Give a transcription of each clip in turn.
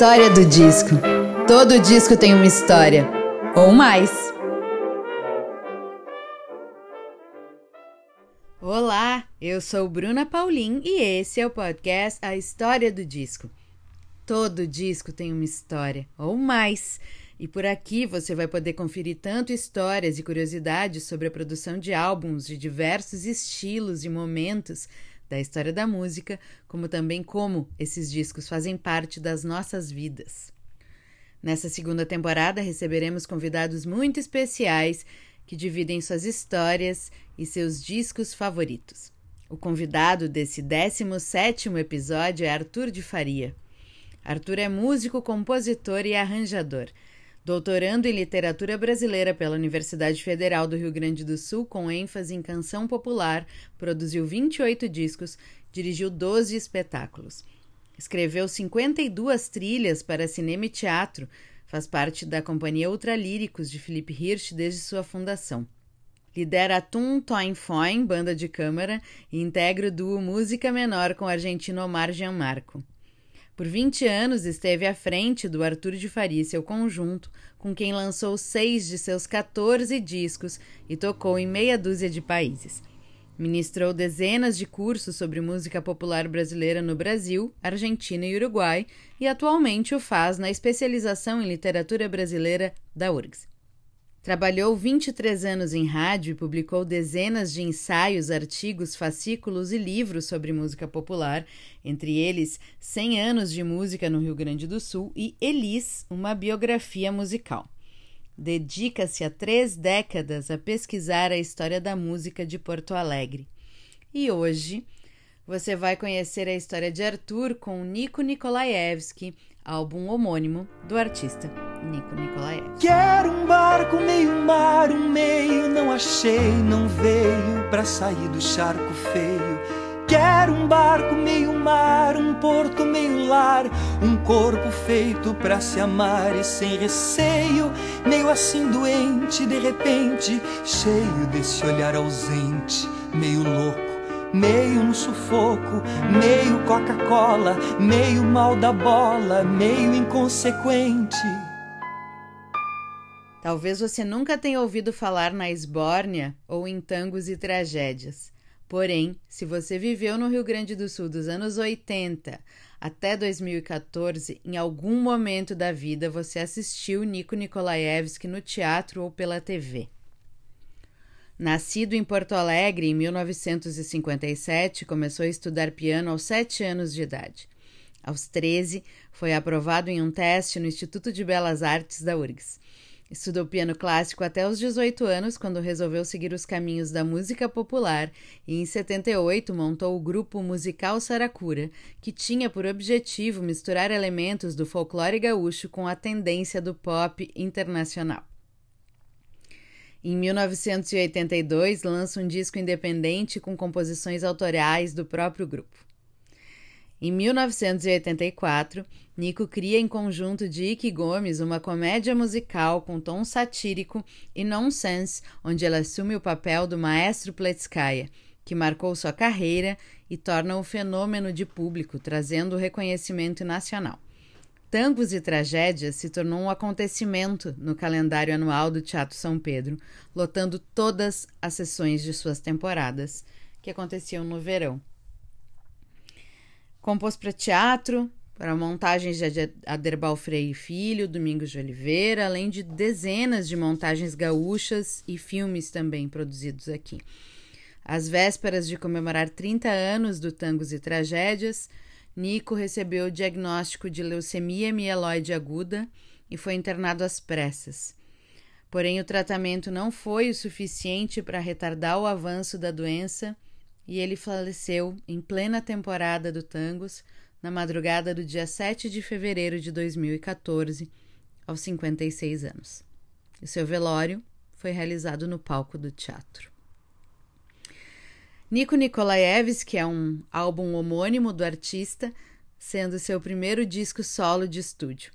História do disco. Todo disco tem uma história, ou mais. Olá, eu sou Bruna Paulin e esse é o podcast A História do Disco. Todo disco tem uma história, ou mais. E por aqui você vai poder conferir tanto histórias e curiosidades sobre a produção de álbuns de diversos estilos e momentos da história da música, como também como esses discos fazem parte das nossas vidas. Nessa segunda temporada receberemos convidados muito especiais que dividem suas histórias e seus discos favoritos. O convidado desse 17º episódio é Arthur de Faria. Arthur é músico, compositor e arranjador. Doutorando em literatura brasileira pela Universidade Federal do Rio Grande do Sul, com ênfase em canção popular, produziu 28 discos, dirigiu 12 espetáculos. Escreveu 52 trilhas para cinema e teatro, faz parte da Companhia Ultralíricos de Felipe Hirsch desde sua fundação. Lidera a Tum Toin Foin, banda de câmara, e integra o duo Música Menor com o argentino Omar Gianmarco. Por 20 anos esteve à frente do Arthur de Faria e seu conjunto, com quem lançou seis de seus 14 discos e tocou em meia dúzia de países. Ministrou dezenas de cursos sobre música popular brasileira no Brasil, Argentina e Uruguai e atualmente o faz na especialização em literatura brasileira da URGS. Trabalhou 23 anos em rádio e publicou dezenas de ensaios, artigos, fascículos e livros sobre música popular, entre eles 100 anos de música no Rio Grande do Sul e Elis, uma biografia musical. Dedica-se há três décadas a pesquisar a história da música de Porto Alegre. E hoje você vai conhecer a história de Arthur com Nico Nikolaevski, álbum homônimo do artista Nico Nikolaevski. Quero um barco meio mar, um meio não achei, não veio pra sair do charco feio. Quero um barco meio mar, um porto meio lar, um corpo feito pra se amar e sem receio, meio assim doente, de repente, cheio desse olhar ausente, meio louco meio no sufoco, meio Coca-Cola, meio mal da bola, meio inconsequente. Talvez você nunca tenha ouvido falar na Esbórnia ou em tangos e tragédias. Porém, se você viveu no Rio Grande do Sul dos anos 80 até 2014, em algum momento da vida você assistiu Nico Nikolaevski no teatro ou pela TV. Nascido em Porto Alegre em 1957, começou a estudar piano aos 7 anos de idade. Aos 13, foi aprovado em um teste no Instituto de Belas Artes da URGS. Estudou piano clássico até os 18 anos, quando resolveu seguir os caminhos da música popular, e em 78 montou o grupo musical Saracura, que tinha por objetivo misturar elementos do folclore gaúcho com a tendência do pop internacional. Em 1982, lança um disco independente com composições autorais do próprio grupo. Em 1984, Nico cria em conjunto de Ike Gomes uma comédia musical com tom satírico e nonsense, onde ela assume o papel do maestro Pletskaya, que marcou sua carreira e torna o fenômeno de público, trazendo reconhecimento nacional. Tangos e Tragédias se tornou um acontecimento no calendário anual do Teatro São Pedro, lotando todas as sessões de suas temporadas, que aconteciam no verão. Compôs para teatro, para montagens de Aderbal Freire Filho, Domingos de Oliveira, além de dezenas de montagens gaúchas e filmes também produzidos aqui. Às vésperas de comemorar 30 anos do Tangos e Tragédias, Nico recebeu o diagnóstico de leucemia mieloide aguda e foi internado às pressas. Porém, o tratamento não foi o suficiente para retardar o avanço da doença e ele faleceu em plena temporada do Tangos na madrugada do dia 7 de fevereiro de 2014, aos 56 anos. E seu velório foi realizado no palco do teatro. Nico Nikolaevski é um álbum homônimo do artista, sendo seu primeiro disco solo de estúdio.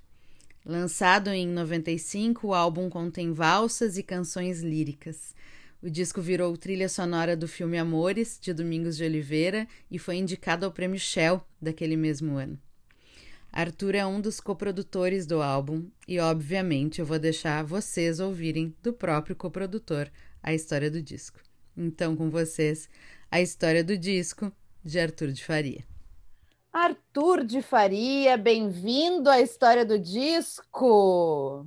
Lançado em 95, o álbum contém valsas e canções líricas. O disco virou trilha sonora do filme Amores, de Domingos de Oliveira, e foi indicado ao Prêmio Shell daquele mesmo ano. Arthur é um dos coprodutores do álbum e, obviamente, eu vou deixar vocês ouvirem do próprio coprodutor a história do disco. Então, com vocês, a história do disco de Arthur de Faria. Arthur de Faria, bem-vindo à história do disco.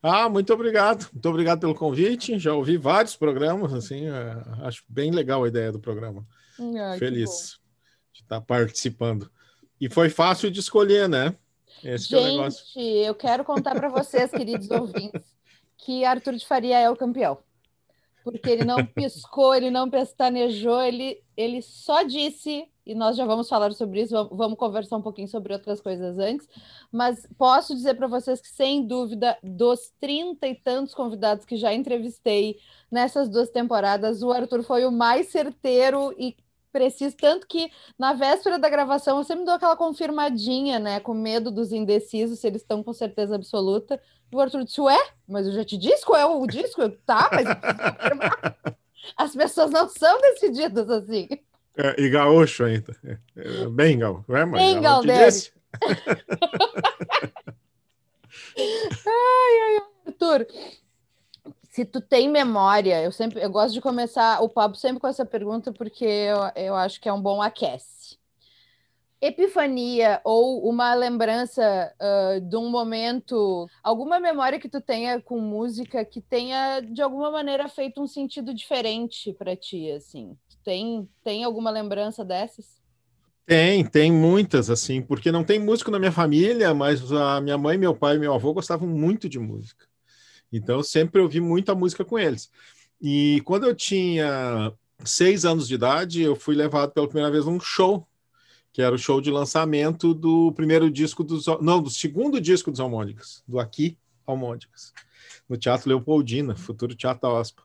Ah, muito obrigado. Muito obrigado pelo convite. Já ouvi vários programas, assim, é, acho bem legal a ideia do programa. Ai, Feliz de estar participando. E foi fácil de escolher, né? Esse Gente, é eu quero contar para vocês, queridos ouvintes, que Arthur de Faria é o campeão. Porque ele não piscou, ele não pestanejou, ele, ele só disse, e nós já vamos falar sobre isso, vamos conversar um pouquinho sobre outras coisas antes, mas posso dizer para vocês que, sem dúvida, dos trinta e tantos convidados que já entrevistei nessas duas temporadas, o Arthur foi o mais certeiro e preciso, tanto que na véspera da gravação eu sempre dou aquela confirmadinha, né? Com medo dos indecisos, se eles estão com certeza absoluta. E o Arthur disse, ué, mas eu já te disse qual é o disco? Eu, tá, mas as pessoas não são decididas assim. É, e gaúcho ainda. É, é, bem gaúcho. É, mas bem gaúcho. ai, ai, Arthur, se tu tem memória, eu sempre eu gosto de começar o papo sempre com essa pergunta porque eu, eu acho que é um bom aquece. Epifania ou uma lembrança uh, de um momento, alguma memória que tu tenha com música que tenha de alguma maneira feito um sentido diferente para ti, assim. tem tem alguma lembrança dessas? Tem, tem muitas, assim, porque não tem músico na minha família, mas a minha mãe, meu pai e meu avô gostavam muito de música. Então, sempre ouvi muita música com eles. E quando eu tinha seis anos de idade, eu fui levado pela primeira vez num show, que era o show de lançamento do primeiro disco dos. Não, do segundo disco dos Almônicas, do Aqui Almônicas, no Teatro Leopoldina, futuro Teatro OSPA.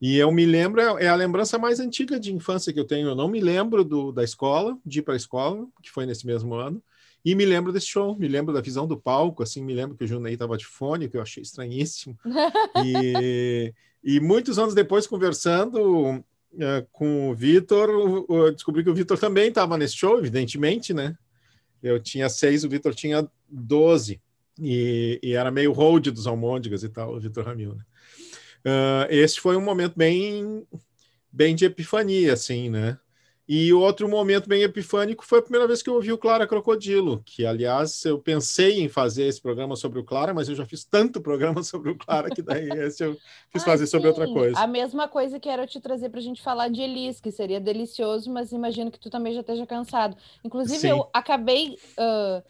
E eu me lembro, é, é a lembrança mais antiga de infância que eu tenho. Eu não me lembro do, da escola, de ir para a escola, que foi nesse mesmo ano. E me lembro desse show, me lembro da visão do palco, assim, me lembro que o Junei estava de fone, que eu achei estranhíssimo. e, e muitos anos depois, conversando uh, com o Vitor, descobri que o Vitor também estava nesse show, evidentemente, né? Eu tinha seis, o Vitor tinha doze. E, e, era meio hold dos Almôndegas e tal, o Vitor Ramil, né? Uh, esse foi um momento bem, bem de epifania, assim, né? E outro momento bem epifânico foi a primeira vez que eu ouvi o Clara Crocodilo, que, aliás, eu pensei em fazer esse programa sobre o Clara, mas eu já fiz tanto programa sobre o Clara que daí esse eu quis ah, fazer sim. sobre outra coisa. A mesma coisa que era te trazer para a gente falar de Elis, que seria delicioso, mas imagino que tu também já esteja cansado. Inclusive, sim. eu acabei. Uh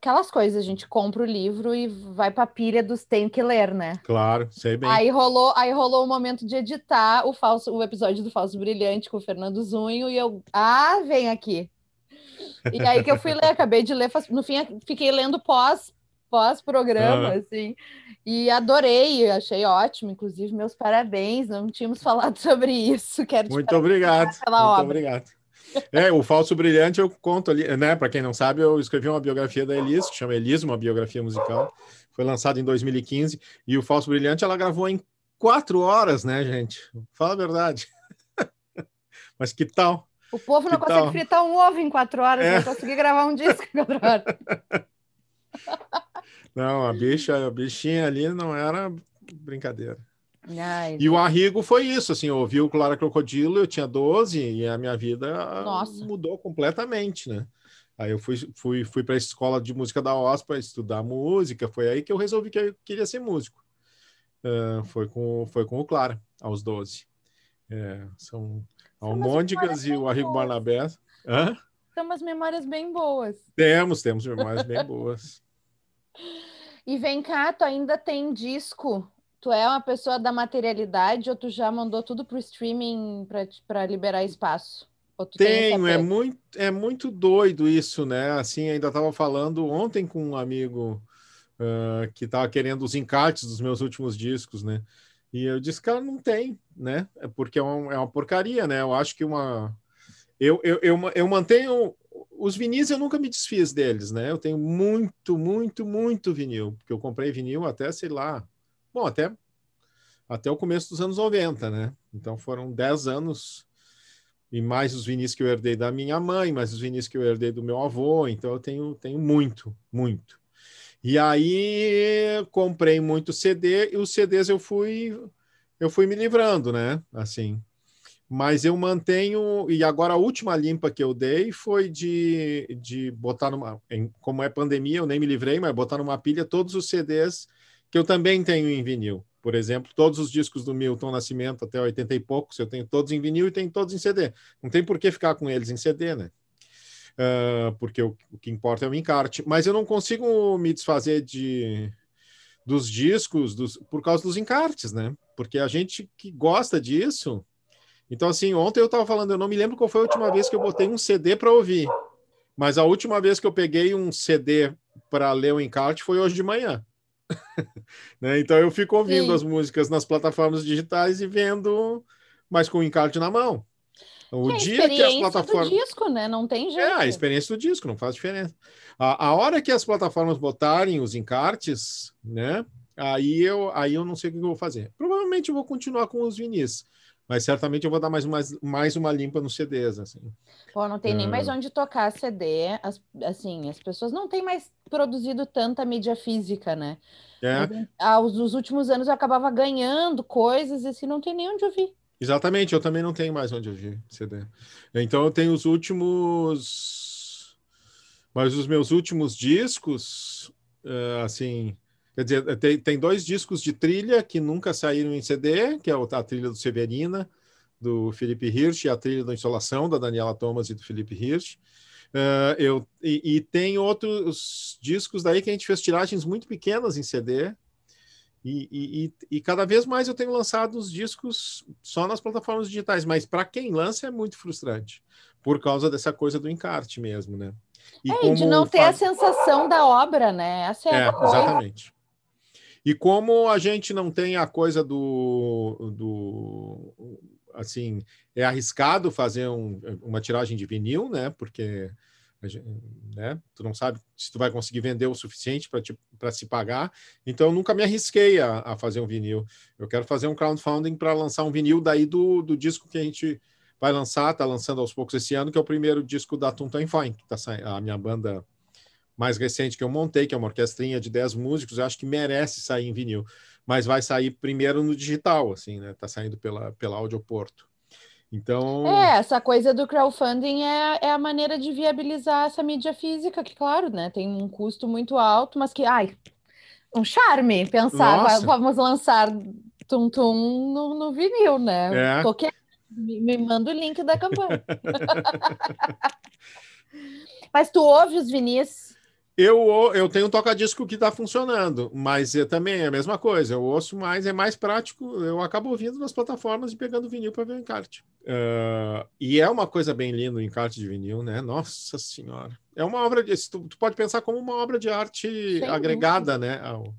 aquelas coisas, a gente compra o livro e vai para a pilha dos tem que ler, né? Claro, sei bem. Aí rolou, aí rolou o momento de editar o falso, o episódio do Falso Brilhante com o Fernando Zunho e eu, ah, vem aqui. E aí que eu fui ler, acabei de ler, no fim fiquei lendo pós pós programa, uhum. assim. E adorei, achei ótimo, inclusive meus parabéns, não tínhamos falado sobre isso. Quero Muito obrigado. Muito obra. obrigado. É, o Falso Brilhante eu conto ali, né? Para quem não sabe, eu escrevi uma biografia da Elis, que chama Elis, uma biografia musical. Foi lançada em 2015. E o Falso Brilhante ela gravou em quatro horas, né, gente? Fala a verdade. Mas que tal? O povo não que consegue tal? fritar um ovo em quatro horas, é. não conseguir gravar um disco em quatro horas. Não, a bicha, a bichinha ali não era brincadeira. Ai, e o Arrigo foi isso, assim, eu ouvi o Clara Crocodilo, eu tinha 12 e a minha vida Nossa. mudou completamente, né? Aí eu fui, fui, fui para a escola de música da OSPA estudar música, foi aí que eu resolvi que eu queria ser músico. Uh, foi, com, foi com o Clara, aos 12. É, são Almôndigas e o Arrigo Barnabé. Hã? São umas memórias bem boas. Temos, temos memórias bem boas. E vem cá, tu ainda tem disco tu é uma pessoa da materialidade ou tu já mandou tudo para o streaming para liberar espaço? Tenho, é muito, é muito doido isso, né? Assim, ainda estava falando ontem com um amigo uh, que estava querendo os encartes dos meus últimos discos, né? E eu disse, cara, não tem, né? É porque é, um, é uma porcaria, né? Eu acho que uma. Eu, eu, eu, eu mantenho. Os vinis eu nunca me desfiz deles, né? Eu tenho muito, muito, muito vinil, porque eu comprei vinil até, sei lá, bom, até, até o começo dos anos 90, né? Então foram 10 anos e mais os vinis que eu herdei da minha mãe, mais os vinis que eu herdei do meu avô, então eu tenho, tenho muito, muito. E aí comprei muito CD e os CDs eu fui eu fui me livrando, né? Assim. Mas eu mantenho e agora a última limpa que eu dei foi de, de botar numa, em, como é pandemia, eu nem me livrei, mas botar numa pilha todos os CDs que eu também tenho em vinil. Por exemplo, todos os discos do Milton Nascimento até 80 e poucos, eu tenho todos em vinil e tenho todos em CD. Não tem por que ficar com eles em CD, né? Uh, porque o, o, que importa é o encarte. Mas eu não consigo me desfazer de dos discos dos, por causa dos encartes, né? Porque a gente que gosta disso. Então, assim, ontem eu estava falando, eu não me lembro qual foi a última vez que eu botei um CD para ouvir. Mas a última vez que eu peguei um CD para ler o encarte foi hoje de manhã. né? Então eu fico ouvindo Sim. as músicas nas plataformas digitais e vendo, mas com o encarte na mão. O é dia que as plataformas. Do disco, né? Não tem jeito. É, a experiência do disco, não faz diferença. A, a hora que as plataformas botarem os encartes, né? Aí eu, aí eu não sei o que eu vou fazer. Provavelmente eu vou continuar com os vinis mas certamente eu vou dar mais, mais, mais uma limpa nos CDs, assim. Pô, não tem nem mais é. onde tocar CD, as, assim, as pessoas não têm mais produzido tanta mídia física, né? É. Aos, os últimos anos eu acabava ganhando coisas e assim, não tem nem onde ouvir. Exatamente, eu também não tenho mais onde ouvir CD. Então eu tenho os últimos... Mas os meus últimos discos, uh, assim Quer dizer, tem, tem dois discos de trilha que nunca saíram em CD, que é a trilha do Severina, do Felipe Hirsch, e a trilha da Insolação, da Daniela Thomas e do Felipe Hirsch. Uh, eu, e, e, tem outros discos daí que a gente fez tiragens muito pequenas em CD. E, e, e cada vez mais eu tenho lançado os discos só nas plataformas digitais, mas para quem lança é muito frustrante, por causa dessa coisa do encarte mesmo, né? E é, de não ter faz... a sensação da obra, né? Essa é, é a coisa. Exatamente. E como a gente não tem a coisa do, do assim, é arriscado fazer um, uma tiragem de vinil, né? Porque né, tu não sabe se tu vai conseguir vender o suficiente para se pagar. Então, eu nunca me arrisquei a, a, fazer um vinil. Eu quero fazer um crowdfunding para lançar um vinil daí do, do disco que a gente vai lançar, está lançando aos poucos esse ano, que é o primeiro disco da Tuntan Fine, que tá a minha banda mais recente que eu montei, que é uma orquestrinha de 10 músicos, eu acho que merece sair em vinil, mas vai sair primeiro no digital, assim, né? Tá saindo pela, pela Audioporto. Então. É, essa coisa do crowdfunding é, é a maneira de viabilizar essa mídia física, que, claro, né, tem um custo muito alto, mas que, ai, um charme pensar, vamos lançar Tum Tum no, no vinil, né? É. Qualquer... Me, me manda o link da campanha. mas tu ouve os vinis eu, eu tenho um toca-disco que está funcionando, mas é, também é a mesma coisa. Eu ouço mais, é mais prático. Eu acabo ouvindo nas plataformas e pegando vinil para ver o encarte. Uh, e é uma coisa bem linda o encarte de vinil, né? Nossa Senhora. É uma obra de. Tu, tu pode pensar como uma obra de arte Sem agregada, dúvida. né? Ao,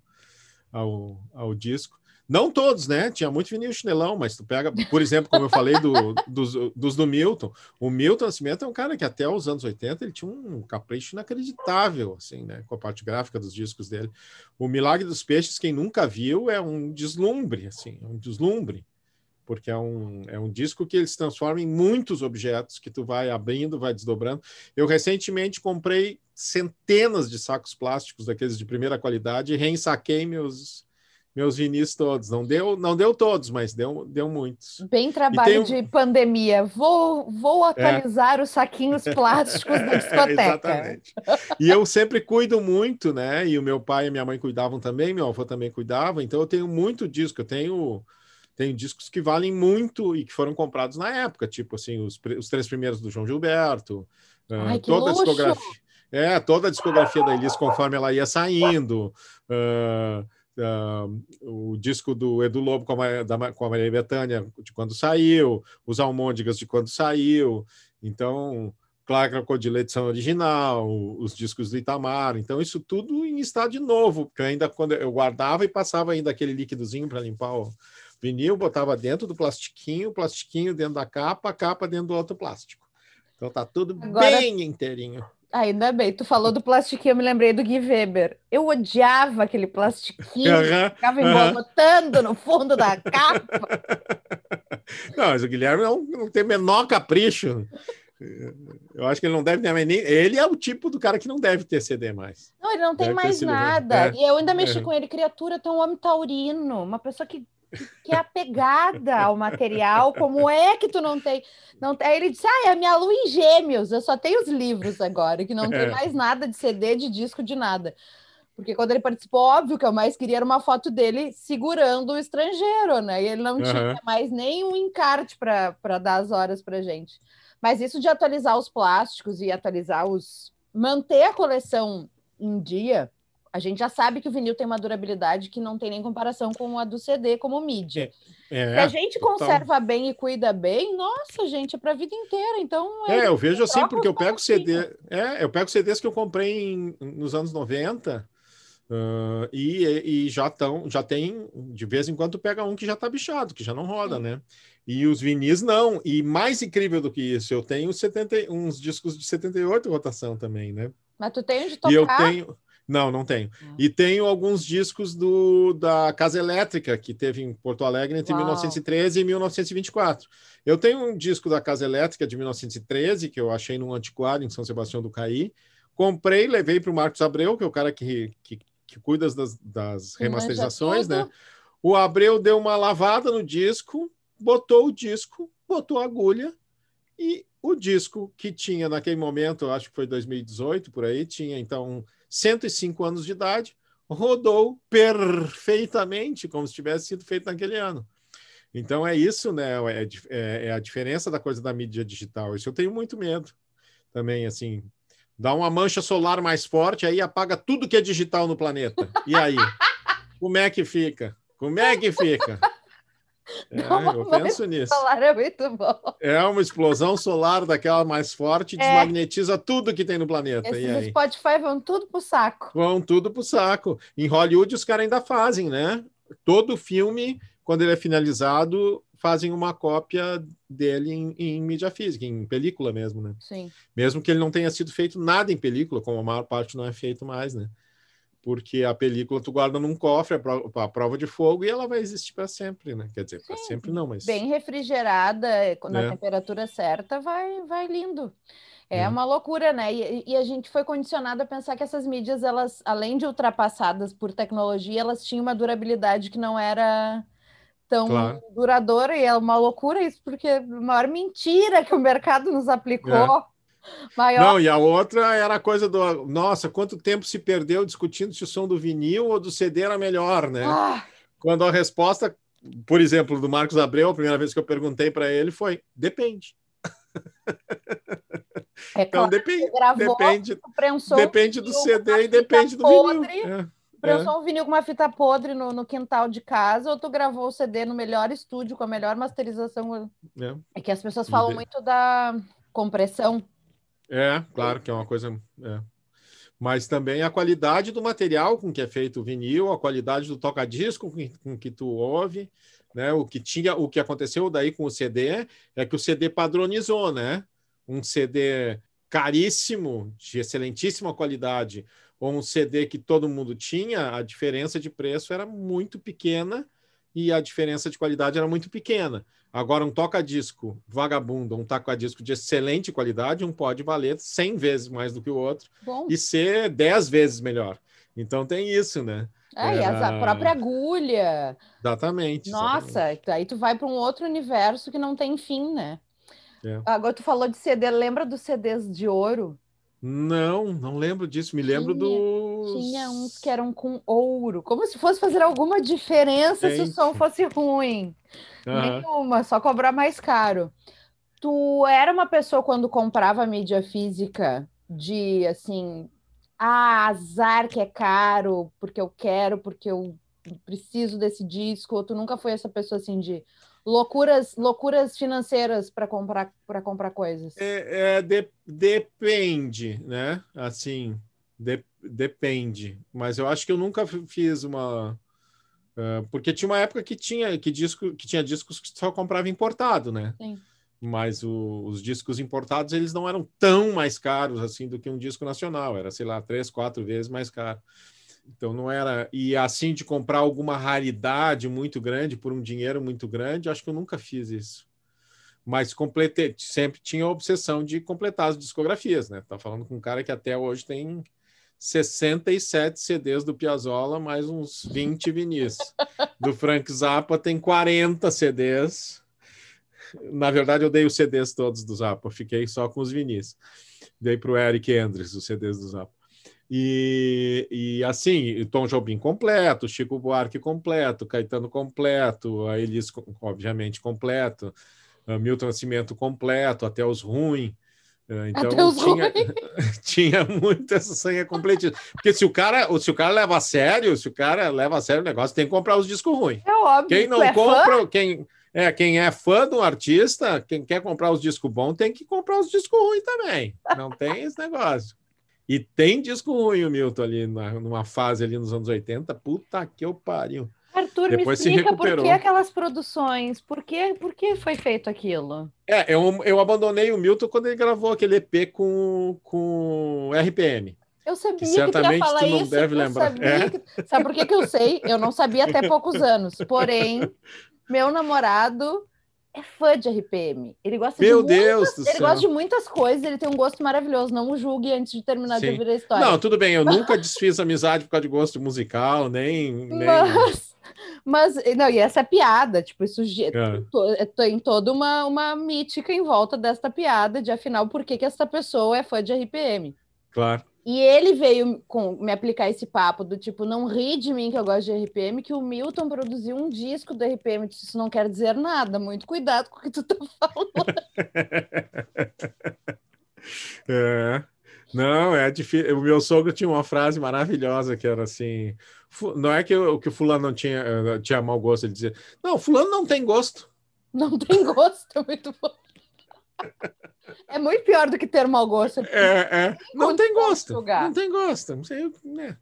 ao, ao disco. Não todos, né? Tinha muito vinil chinelão, mas tu pega, por exemplo, como eu falei do, dos, dos, do Milton. O Milton Nascimento é um cara que até os anos 80 ele tinha um capricho inacreditável, assim, né? Com a parte gráfica dos discos dele. O Milagre dos Peixes, quem nunca viu, é um deslumbre, assim, é um deslumbre. Porque é um, é um disco que ele se transforma em muitos objetos que tu vai abrindo, vai desdobrando. Eu recentemente comprei centenas de sacos plásticos daqueles de primeira qualidade e reensaquei meus meus vinis todos. Não deu, não deu todos, mas deu, deu muitos. Bem trabalho de pandemia. Vou, vou é. atualizar é. os saquinhos plásticos da discoteca. Exatamente. E eu sempre cuido muito, né? E o meu pai e minha mãe cuidavam também, meu avô também cuidava. Então eu tenho muito disco. Eu tenho tenho discos que valem muito e que foram comprados na época, tipo assim, os, os três primeiros do João Gilberto, Ai, uh, toda luxo. a discografia. É, toda a discografia da Elis conforme ela ia saindo. Uh, Uh, o disco do Edu Lobo com a, da, com a Maria Bethânia de quando saiu, os Almôndegas de quando saiu, então, Clara Crocodilo edição original, os discos do Itamar, então isso tudo em estado de novo, porque ainda quando eu guardava e passava ainda aquele líquidozinho para limpar o vinil, botava dentro do plastiquinho, o plastiquinho dentro da capa, a capa dentro do outro plástico. Então tá tudo Agora... bem inteirinho. Ainda bem, tu falou do plastiquinho, eu me lembrei do Gui Weber. Eu odiava aquele plastiquinho, uhum, ficava embolotando uhum. no fundo da capa. Não, mas o Guilherme não, não tem menor capricho. Eu acho que ele não deve ter nem. Ele é o tipo do cara que não deve ter CD mais. Não, ele não tem Deve mais se nada. É. E eu ainda mexi É. com ele, criatura, tem um homem taurino, uma pessoa que, que é apegada ao material. Como é que tu não tem? Não tem? Aí ele disse: Ah, é a minha lua em gêmeos, eu só tenho os livros agora, que não tem É. mais nada de CD, de disco, de nada. Porque quando ele participou, óbvio que eu mais queria era uma foto dele segurando o estrangeiro, né? E ele não tinha Aham. mais nem um encarte para dar as horas pra gente. Mas isso de atualizar os plásticos e atualizar os. manter a coleção em dia, a gente já sabe que o vinil tem uma durabilidade que não tem nem comparação com a do CD como mídia. Se É, a gente total. conserva bem e cuida bem, nossa, gente, é para a vida inteira. Então, É, eu vejo assim, porque eu pego. CD. É, eu pego CDs que eu comprei em- nos anos 90. ah, e, e já estão, já tem, de vez em quando pega um que já tá bichado, que já não roda, Sim. né? E os vinis não. E mais incrível do que isso, eu tenho 70, uns discos de 78 rotação também, né? mas tu tem onde E eu tocar. tenho. Não, não tenho. E tenho alguns discos do, da Casa Elétrica, que teve em Porto Alegre entre Uau. 1913 e 1924. Eu tenho um disco da Casa Elétrica de 1913, que eu achei num antiquário em São Sebastião do Caí. Comprei, levei para o Marcos Abreu, que é o cara que, que, que cuida das, das remasterizações, né? O Abreu deu uma lavada no disco, botou o disco, botou a agulha e o disco que tinha naquele momento, acho que foi 2018 por aí, tinha então 105 anos de idade, rodou perfeitamente como se tivesse sido feito naquele ano. Então é isso, né? É, dif- é- é a diferença da coisa da mídia digital. Isso eu tenho muito medo também, assim. Dá uma mancha solar mais forte, aí apaga tudo que é digital no planeta. E aí? Como é que fica? Como é que fica? É, eu penso nisso. Falar é muito bom. É uma explosão solar daquela mais forte, É. desmagnetiza tudo que tem no planeta. Esses E aí? Spotify vão tudo pro saco. Vão tudo pro saco. Em Hollywood, os caras ainda fazem, né? Todo filme, quando ele é finalizado, fazem uma cópia dele em, em mídia física, em película mesmo, né? Sim. Mesmo que ele não tenha sido feito nada em película, como a maior parte não é feito mais, né? Porque a película tu guarda num cofre, a pro- a prova de fogo, e ela vai existir para sempre, né? Quer dizer, para sempre não, mas. Bem refrigerada, na É. temperatura certa, vai, vai lindo. É É. uma loucura, né? E, e a gente foi condicionado a pensar que essas mídias, elas, além de ultrapassadas por tecnologia, elas tinham uma durabilidade que não era tão Claro. duradoura, e é uma loucura isso, porque a maior mentira que o mercado nos aplicou, maior Não, e a outra era a coisa do. Nossa, quanto tempo se perdeu discutindo se o som do vinil ou do CD era melhor, né? Ah, Quando a resposta, por exemplo, do Marcos Abreu, a primeira vez que eu perguntei para ele foi: depende. é Então, claro, depende. gravou, Depende, prensou, depende do CD e depende do vinil. podre. É, prensou um vinil com uma fita podre no, no quintal de casa, ou tu gravou o CD no melhor estúdio, com a melhor masterização. é, é. É que as pessoas falam muito da compressão. É, claro que é uma coisa. é. Mas também a qualidade do material com que é feito o vinil, a qualidade do toca-disco com, que- com que tu ouve, né? O que tinha, o que aconteceu daí com o CD é que o CD padronizou, né? Um CD caríssimo, de excelentíssima qualidade, ou um CD que todo mundo tinha, a diferença de preço era muito pequena e a diferença de qualidade era muito pequena. Agora, um toca-disco vagabundo, um toca-disco de excelente qualidade, um pode valer 100 vezes mais do que o outro Bom, e ser 10 vezes melhor. Então tem isso, né? é, e as- a própria agulha. Exatamente. exatamente. Nossa, aí tu vai para um outro universo que não tem fim, né? É. Agora tu falou de CD, lembra dos CDs de ouro? Não, não lembro disso. Me lembro Tinha- dos. Tinha uns que eram com ouro, como se fosse fazer alguma diferença se o Gente. som fosse ruim. Aham. Nenhuma, só cobrar mais caro. Tu era uma pessoa quando comprava mídia física de assim, ah, azar que é caro, porque eu quero, porque eu preciso desse disco, ou tu nunca foi essa pessoa assim de loucuras, loucuras financeiras para comprar para comprar coisas. É, é, de- depende, né? Assim, de- depende. Mas eu acho que eu nunca fiz uma. ah, porque tinha uma época que tinha que disco que tinha discos que só comprava importado, né? Sim. Mas o- os discos importados eles não eram tão mais caros assim do que um disco nacional. Era, sei lá, três, quatro vezes mais caro. Então não era. E assim de comprar alguma raridade muito grande por um dinheiro muito grande, acho que eu nunca fiz isso. Mas completei, sempre tinha a obsessão de completar as discografias, né? Tá falando com um cara que até hoje tem 67 CDs do Piazzolla, mais uns 20 vinis. Do Frank Zappa tem 40 CDs. Na verdade, eu dei os CDs todos do Zappa, fiquei só com os vinis. Dei para o Eric Andres os CDs do Zappa. E, e assim, Tom Jobim completo, Chico Buarque completo, Caetano completo, a Elis, obviamente, completo, Milton Nascimento completo, até os ruins. Então tinha, tinha muito essa senha completíssima. Porque se o cara, se o cara leva a sério, se o cara leva a sério o negócio, tem que comprar os discos ruins. É óbvio. Quem não é compra, fã? quem é, quem é fã do artista, quem quer comprar os discos bons, tem que comprar os discos ruins também. Não tem esse negócio. E tem disco ruim o Milton ali, numa fase ali nos anos 80. Puta que eu pariu. Arthur, Depois me explica por que aquelas produções, por que, por que foi feito aquilo? É, eu, eu abandonei o Milton quando ele gravou aquele EP com, com RPM. Eu sabia que, certamente que ia falar tu não isso. Deve lembrar. É? Que... Sabe por que, que eu sei? Eu não sabia até poucos anos. Porém, meu namorado é fã de RPM. Ele gosta Meu de Deus muitas, ele céu. gosta de muitas coisas, ele tem um gosto maravilhoso. Não o julgue antes de terminar Sim. de ouvir a história. Não, tudo bem, eu nunca desfiz amizade por causa de gosto musical, nem. nem... Mas, mas, não, e essa piada, tipo, isso é. tem toda uma, uma mítica em volta desta piada, de afinal, por que, que essa pessoa é fã de RPM. Claro. E ele veio com, me aplicar esse papo do tipo, não ri de mim que eu gosto de RPM, que o Milton produziu um disco do RPM. Isso não quer dizer nada, muito cuidado com o que tu tá falando. é. Não, é difícil. O meu sogro tinha uma frase maravilhosa que era assim: não é que o que o fulano não tinha, eh, tinha mau gosto, ele dizia, não, fulano não tem gosto. Não tem gosto, é muito bom. É muito pior do que ter mau gosto. É, é. Não tem gosto. Não tem gosto. Não sei, né?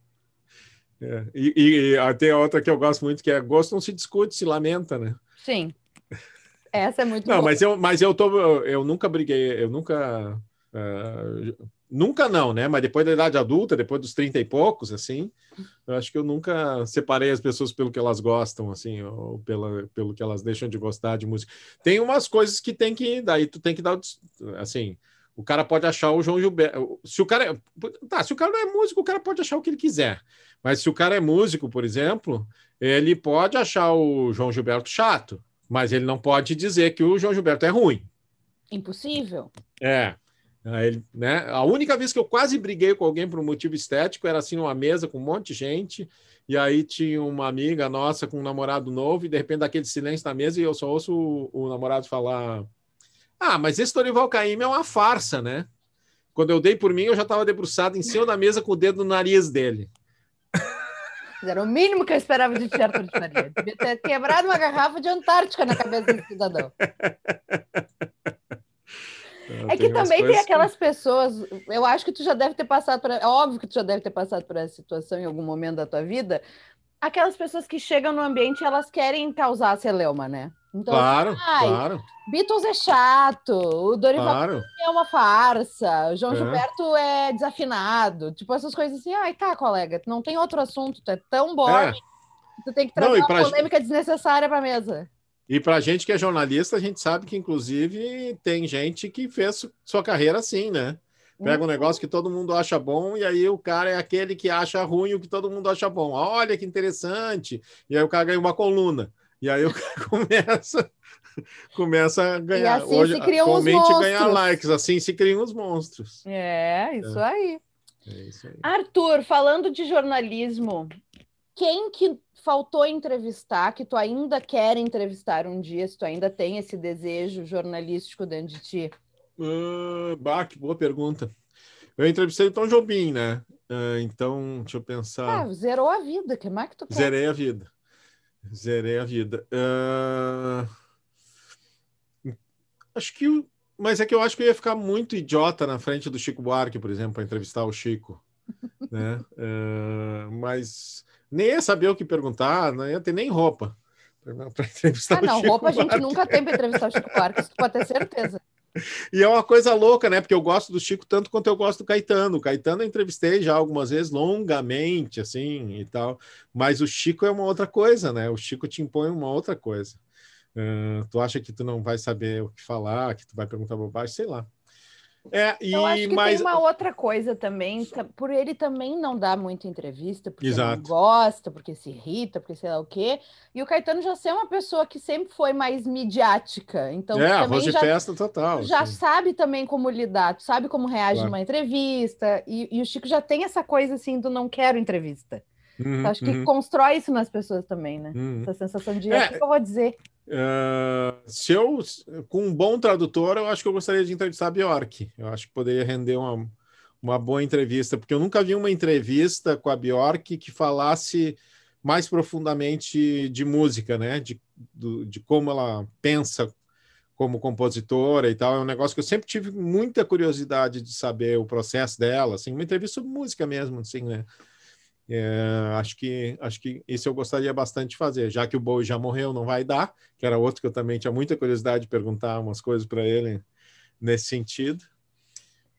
É. E, e, e tem outra que eu gosto muito, que é gosto não se discute, se lamenta, né? Sim. Essa é muito Não, boa. mas eu, mas eu tô, eu nunca briguei, eu nunca. Uh, Nunca não, né? Mas depois da idade adulta, depois dos 30 e poucos, assim, eu acho que eu nunca separei as pessoas pelo que elas gostam, assim, ou pela, pelo que elas deixam de gostar de música. Tem umas coisas que tem que, daí tu tem que dar, assim, o cara pode achar o João Gilberto. Se o cara. É, tá, se o cara não é músico, o cara pode achar o que ele quiser. Mas se o cara é músico, por exemplo, ele pode achar o João Gilberto chato, mas ele não pode dizer que o João Gilberto é ruim. Impossível. É. Ele, né? A única vez que eu quase briguei com alguém por um motivo estético era assim numa mesa com um monte de gente, e aí tinha uma amiga nossa com um namorado novo, e de repente daquele silêncio na mesa, e eu só ouço o, o namorado falar: Ah, mas esse Torival Caymmi é uma farsa, né? Quando eu dei por mim, eu já estava debruçado em cima da mesa com o dedo no nariz dele. Era o mínimo que eu esperava de de Maria. Devia ter quebrado uma garrafa de Antártica na cabeça do cidadão. É que também tem aquelas que... pessoas. Eu acho que tu já deve ter passado por. É óbvio que tu já deve ter passado por essa situação em algum momento da tua vida. Aquelas pessoas que chegam no ambiente elas querem causar celeuma, né? Então, claro, claro. Beatles é chato, o Dorival claro. é uma farsa, o João é. Gilberto é desafinado, tipo essas coisas assim. Ai, tá, colega, não tem outro assunto, tu é tão bom, é. tu tem que trazer não, uma pra... polêmica desnecessária para mesa. E para a gente que é jornalista, a gente sabe que, inclusive, tem gente que fez sua carreira assim, né? Pega um uhum. negócio que todo mundo acha bom e aí o cara é aquele que acha ruim o que todo mundo acha bom. Olha que interessante. E aí o cara ganha uma coluna. E aí o cara começa, começa a ganhar. E assim Hoje, se criam os ganhar likes. Assim se criam os monstros. É, isso é. aí. É isso aí. Arthur, falando de jornalismo, quem que faltou entrevistar, que tu ainda quer entrevistar um dia, se tu ainda tem esse desejo jornalístico dentro de ti? Uh, bah, que boa pergunta. Eu entrevistei o Tom Jobim, né? Uh, então, deixa eu pensar. Ah, zerou a vida, que mais que tu quer? Zerei a vida. Zerei a vida. Uh... Acho que. Mas é que eu acho que eu ia ficar muito idiota na frente do Chico Buarque, por exemplo, para entrevistar o Chico. né? Uh... Mas nem ia saber o que perguntar, não ia ter nem roupa para entrevistar ah, não, roupa a gente nunca tem para entrevistar o Chico Buarque, isso tu pode ter certeza. E é uma coisa louca, né? Porque eu gosto do Chico tanto quanto eu gosto do Caetano. O Caetano eu entrevistei já algumas vezes, longamente, assim, e tal. Mas o Chico é uma outra coisa, né? O Chico te impõe uma outra coisa. Uh, tu acha que tu não vai saber o que falar, que tu vai perguntar bobagem, sei lá. É, e eu acho que mais... tem uma outra coisa também, por ele também não dar muita entrevista, porque Exato. não gosta, porque se irrita, porque sei lá o quê. E o Caetano já ser uma pessoa que sempre foi mais midiática. Então, é, arroz de festa total. Já assim. sabe também como lidar, sabe como reage claro. numa entrevista. E, e, o Chico já tem essa coisa assim do não quero entrevista. Uhum, acho que uhum. constrói isso nas pessoas também, né? Uhum. Essa sensação de é, o que eu vou dizer. Uh, se eu, com um bom tradutor, eu acho que eu gostaria de entrevistar a Bjork. Eu acho que poderia render uma, uma boa entrevista, porque eu nunca vi uma entrevista com a Bjork que falasse mais profundamente de música, né? De, do, de como ela pensa como compositora e tal. É um negócio que eu sempre tive muita curiosidade de saber o processo dela, assim, uma entrevista sobre música mesmo, assim, né? É, acho que acho que isso eu gostaria bastante de fazer, já que o Bowie já morreu, não vai dar, que era outro que eu também tinha muita curiosidade de perguntar umas coisas para ele nesse sentido.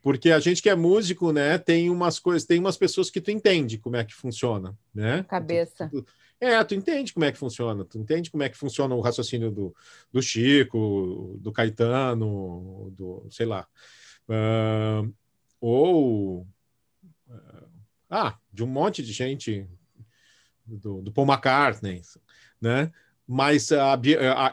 Porque a gente que é músico, né, tem umas coisas, tem umas pessoas que tu entende como é que funciona, né? Cabeça. Tu, tu, é, tu entende como é que funciona, tu entende como é que funciona o raciocínio do, do Chico, do Caetano, do, sei lá. Uh, ou ah, de um monte de gente, do, do Paul McCartney, né? Mas a, a, a,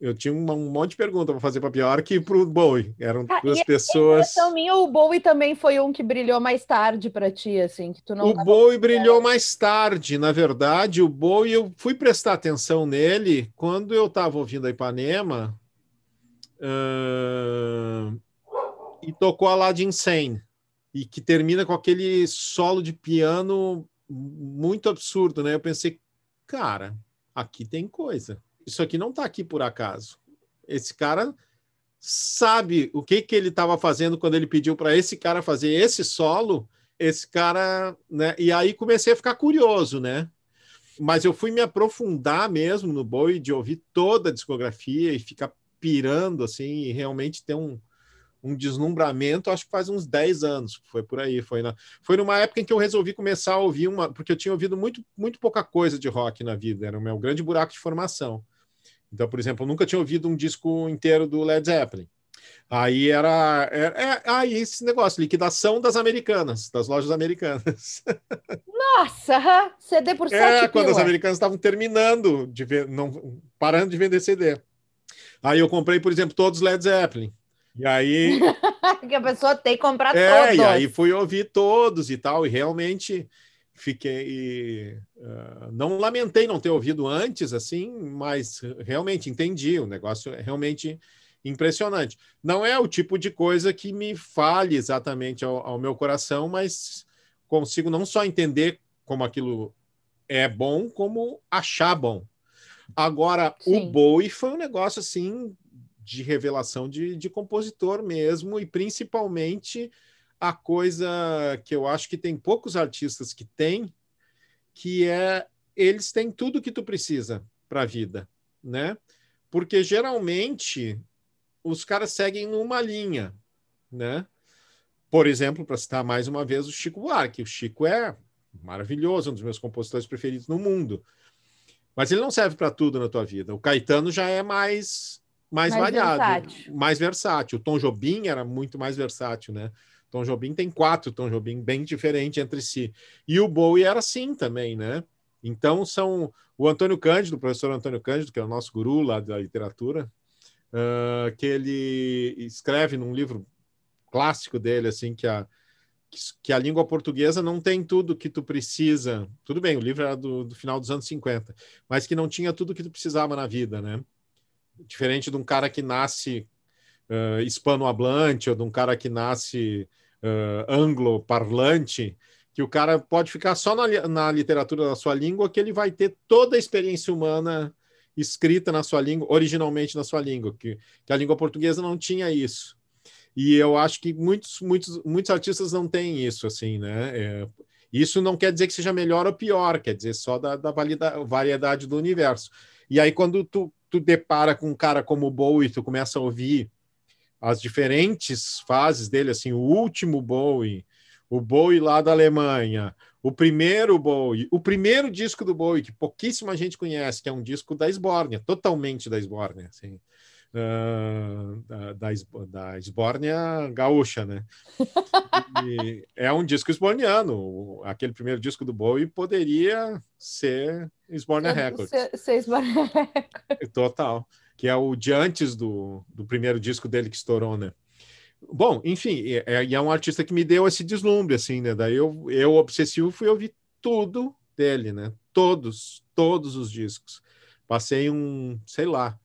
eu tinha um, um, monte de perguntas para fazer para pior que para o Bowie. Eram ah, duas pessoas. A minha, o Bowie também foi um que brilhou mais tarde para ti, assim, que tu não. O Bowie brilhou mais tarde, na verdade. O Bowie, eu fui prestar atenção nele quando eu estava ouvindo a Ipanema uh, e tocou a lá de Insane e que termina com aquele solo de piano muito absurdo, né? Eu pensei, cara, aqui tem coisa. Isso aqui não está aqui por acaso. Esse cara sabe o que que ele estava fazendo quando ele pediu para esse cara fazer esse solo. Esse cara, né? E aí comecei a ficar curioso, né? Mas eu fui me aprofundar mesmo no Bowie de ouvir toda a discografia e ficar pirando assim e realmente ter um, um deslumbramento, acho que faz uns 10 anos, foi por aí, foi na, foi numa época em que eu resolvi começar a ouvir uma, porque eu tinha ouvido muito, muito pouca coisa de rock na vida, era o meu grande buraco de formação. Então, por exemplo, eu nunca tinha ouvido um disco inteiro do Led Zeppelin. Aí era, era é, aí esse negócio, liquidação das americanas, das lojas americanas. Nossa, CD por 7 É, quando as americanas estavam terminando de ver, não parando de vender CD. Aí eu comprei, por exemplo, todos Led Zeppelin. E aí. que a pessoa tem que comprar é, todos. E aí fui ouvir todos e tal, e realmente fiquei. Uh, não lamentei não ter ouvido antes, assim, mas realmente entendi. O negócio é realmente impressionante. Não é o tipo de coisa que me fale exatamente ao, ao meu coração, mas consigo não só entender como aquilo é bom, como achar bom. Agora, Sim. o Bowie foi um negócio assim de revelação de, de compositor mesmo, e principalmente a coisa que eu acho que tem poucos artistas que têm, que é eles têm tudo que tu precisa para a vida, né? Porque geralmente os caras seguem numa linha, né? Por exemplo, para citar mais uma vez o Chico Buarque. O Chico é maravilhoso, um dos meus compositores preferidos no mundo. Mas ele não serve para tudo na tua vida. O Caetano já é mais mais, mais variado, versátil. mais versátil. O Tom Jobim era muito mais versátil, né? Tom Jobim tem quatro Tom Jobim bem diferentes entre si. E o Bowie era assim também, né? Então são o Antônio Cândido, o professor Antônio Cândido, que é o nosso guru lá da literatura, uh, que ele escreve num livro clássico dele, assim, que a, que a língua portuguesa não tem tudo que tu precisa. Tudo bem, o livro era do, do final dos anos 50, mas que não tinha tudo que tu precisava na vida, né? Diferente de um cara que nasce uh, hispanohablante ou de um cara que nasce uh, anglo-parlante, que o cara pode ficar só na, na literatura da sua língua, que ele vai ter toda a experiência humana escrita na sua língua, originalmente na sua língua, que, que a língua portuguesa não tinha isso. E eu acho que muitos, muitos, muitos artistas não têm isso, assim, né? É, isso não quer dizer que seja melhor ou pior, quer dizer só da, da variedade do universo. E aí, quando tu tu depara com um cara como o Bowie, tu começa a ouvir as diferentes fases dele, assim, o último Bowie, o Bowie lá da Alemanha, o primeiro Bowie, o primeiro disco do Bowie, que pouquíssima gente conhece, que é um disco da Esbórnia, totalmente da Esbórnia, assim, uh, da, da, Esbórnia gaúcha, né? E é um disco esborniano, aquele primeiro disco do Bowie poderia ser Esbórnia Records. Ser, ser Esbórnia Records. Total, que é o de antes do, do primeiro disco dele que estourou, né? Bom, enfim, é, é um artista que me deu esse deslumbre, assim, né? Daí eu, eu obsessivo, fui ouvir tudo dele, né? Todos, todos os discos. Passei um, sei lá.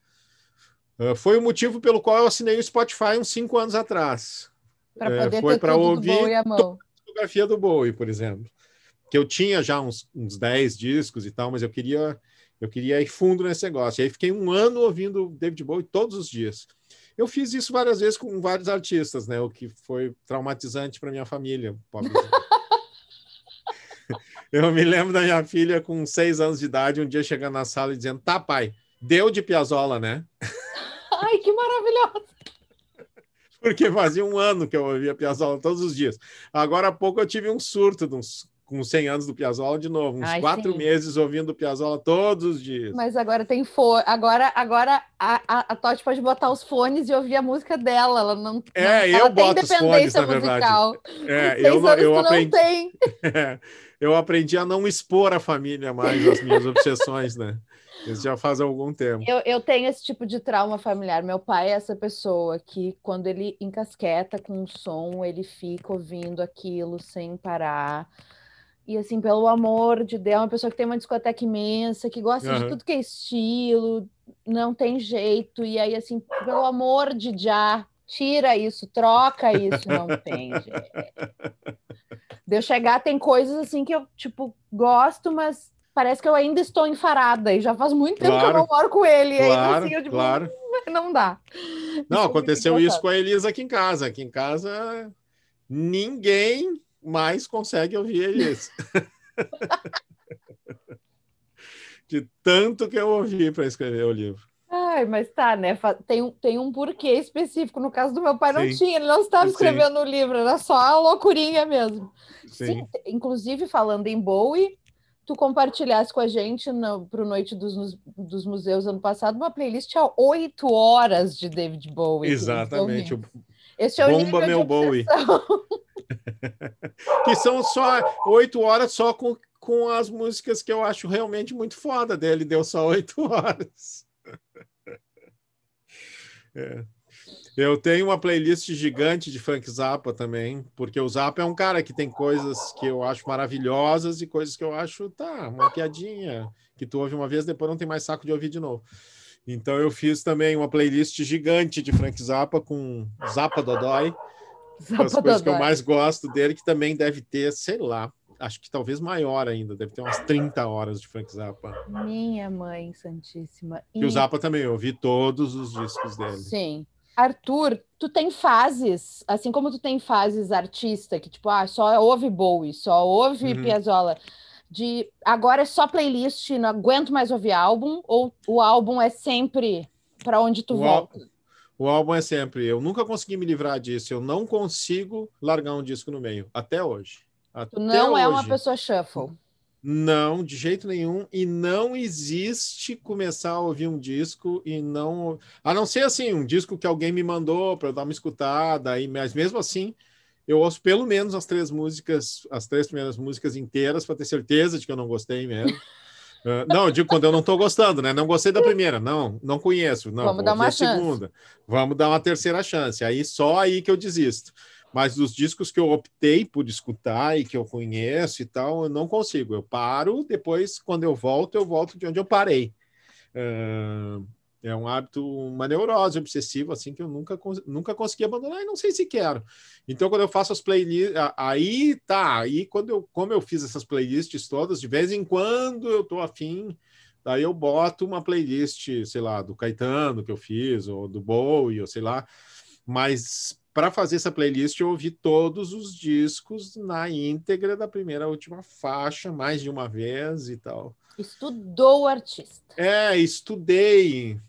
Uh, foi o motivo pelo qual eu assinei o Spotify uns cinco anos atrás. Para é, poder uh, foi para ouvir a toda a discografia do Bowie, por exemplo. Que eu tinha já uns, uns 10 discos e tal, mas eu queria eu queria ir fundo nesse negócio. E aí fiquei um ano ouvindo David Bowie todos os dias. Eu fiz isso várias vezes com vários artistas, né? O que foi traumatizante para minha família. Eu me lembro da minha filha com seis anos de idade, um dia chegando na sala e dizendo: Tá, pai, deu de Piazzola, né? Ai, que maravilhoso! Porque fazia um ano que eu ouvia Piazzola todos os dias. Agora há pouco eu tive um surto de uns com 100 anos do Piazzolla de novo, uns Ai, quatro sim. meses ouvindo o Piazzolla todos os dias. Mas agora tem fone, agora, agora a, a, a Totti pode botar os fones e ouvir a música dela, ela não É, eu boto os fones, na musical. verdade. É, eu, não, eu aprendi... Não tem. É, eu aprendi a não expor a família mais as minhas obsessões, né? Isso já faz algum tempo. Eu, eu tenho esse tipo de trauma familiar. Meu pai é essa pessoa que, quando ele encasqueta com um som, ele fica ouvindo aquilo sem parar. E assim, pelo amor de Deus, é uma pessoa que tem uma discoteca imensa, que gosta uhum. de tudo que é estilo, não tem jeito. E aí, assim, pelo amor de já, tira isso, troca isso, não tem jeito. De eu chegar, tem coisas assim que eu, tipo, gosto, mas parece que eu ainda estou enfarada. E já faz muito tempo claro, que eu não moro com ele. Claro, aí, assim, eu, tipo, claro. não dá. Não, isso aconteceu isso com a Elisa aqui em casa. Aqui em casa, ninguém mais consegue ouvir isso. De tanto que eu ouvi para escrever o livro. Ai, mas tá, né? Tem, um, tem um porquê específico. No caso do meu pai, não Sim. tinha, ele não estava escrevendo o livro, era só a loucurinha mesmo. Sim. Sim. inclusive, falando em Bowie, tu compartilhasse com a gente para o Noite dos, dos Museus ano passado uma playlist a oito horas de David Bowie. Exatamente. Esse é o Bomba Meu Bowie. que são só oito horas só com, com as músicas que eu acho realmente muito foda dele. Deu só oito horas. é. Eu tenho uma playlist gigante de Frank Zappa também, porque o Zappa é um cara que tem coisas que eu acho maravilhosas e coisas que eu acho, tá, uma piadinha, que tu ouve uma vez, depois não tem mais saco de ouvir de novo. Então eu fiz também uma playlist gigante de Frank Zappa com Zappa Dodói, Zappa as coisas que eu mais gosto dele, que também deve ter, sei lá, acho que talvez maior ainda, deve ter umas 30 horas de Frank Zappa. Minha mãe santíssima. E, e o Zappa também, eu vi todos os discos dele. Sim. Arthur, tu tem fases, assim como tu tem fases artista, que tipo, ah, só ouve Bowie, só ouve uhum. Piazzolla, de agora é só playlist, não aguento mais ouvir álbum, ou o álbum é sempre para onde tu o volta? O álbum é sempre. Eu nunca consegui me livrar disso. Eu não consigo largar um disco no meio, até hoje. Até tu não hoje. é uma pessoa shuffle. Não, de jeito nenhum. E não existe começar a ouvir um disco e não. A não ser assim, um disco que alguém me mandou para dar uma escutada, aí, mas mesmo assim, eu ouço pelo menos as três músicas, as três primeiras músicas inteiras, para ter certeza de que eu não gostei mesmo. Uh, não, eu digo quando eu não estou gostando, né? Não gostei da primeira, não, não conheço. Não, Vamos dar uma chance. segunda. Vamos dar uma terceira chance. Aí só aí que eu desisto. Mas dos discos que eu optei por escutar e que eu conheço e tal, eu não consigo. Eu paro, depois, quando eu volto, eu volto de onde eu parei. Uh, é um hábito, uma neurose obsessiva, assim, que eu nunca, nunca consegui abandonar e não sei se quero. Então, quando eu faço as playlists, aí tá, aí quando eu, como eu fiz essas playlists todas, de vez em quando eu tô afim, daí eu boto uma playlist, sei lá, do Caetano que eu fiz, ou do Bowie, ou sei lá, mas para fazer essa playlist, eu ouvi todos os discos na íntegra da primeira à última faixa, mais de uma vez e tal. Estudou o artista. É, estudei.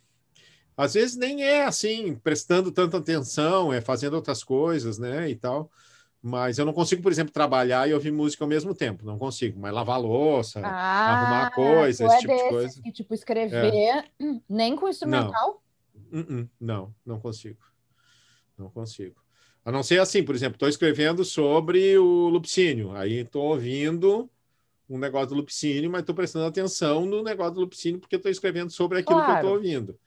Às vezes nem é assim, prestando tanta atenção, é fazendo outras coisas, né, e tal. Mas eu não consigo, por exemplo, trabalhar e ouvir música ao mesmo tempo. Não consigo. Mas lavar louça, ah, arrumar coisa, esse é tipo de coisa. Que, tipo, escrever é. nem com instrumental? Não. Uh -uh. não, não consigo. Não consigo. A não ser assim, por exemplo, estou escrevendo sobre o lupicínio. Aí estou ouvindo um negócio do lupicínio, mas estou prestando atenção no negócio do lupicínio porque estou escrevendo sobre aquilo claro. que eu estou ouvindo.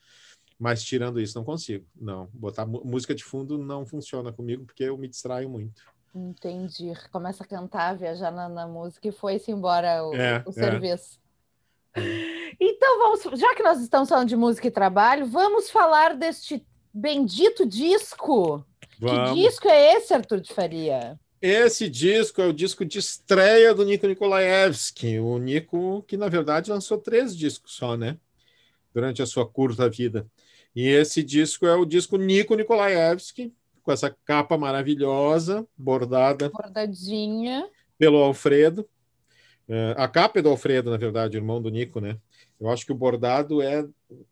Mas tirando isso, não consigo. Não, botar música de fundo não funciona comigo porque eu me distraio muito. Entendi. Começa a cantar, viajar na, na música e foi-se embora o, é, o é. serviço. É. Então vamos, já que nós estamos falando de música e trabalho, vamos falar deste bendito disco. Vamos. Que disco é esse, Arthur de Faria? Esse disco é o disco de estreia do Nico Nikolaevski, o Nico que na verdade lançou três discos só, né? Durante a sua curta vida. E esse disco é o disco Nico Nikolaevski, com essa capa maravilhosa, bordada. Bordadinha. Pelo Alfredo. É, a capa é do Alfredo, na verdade, irmão do Nico, né? Eu acho que o bordado é.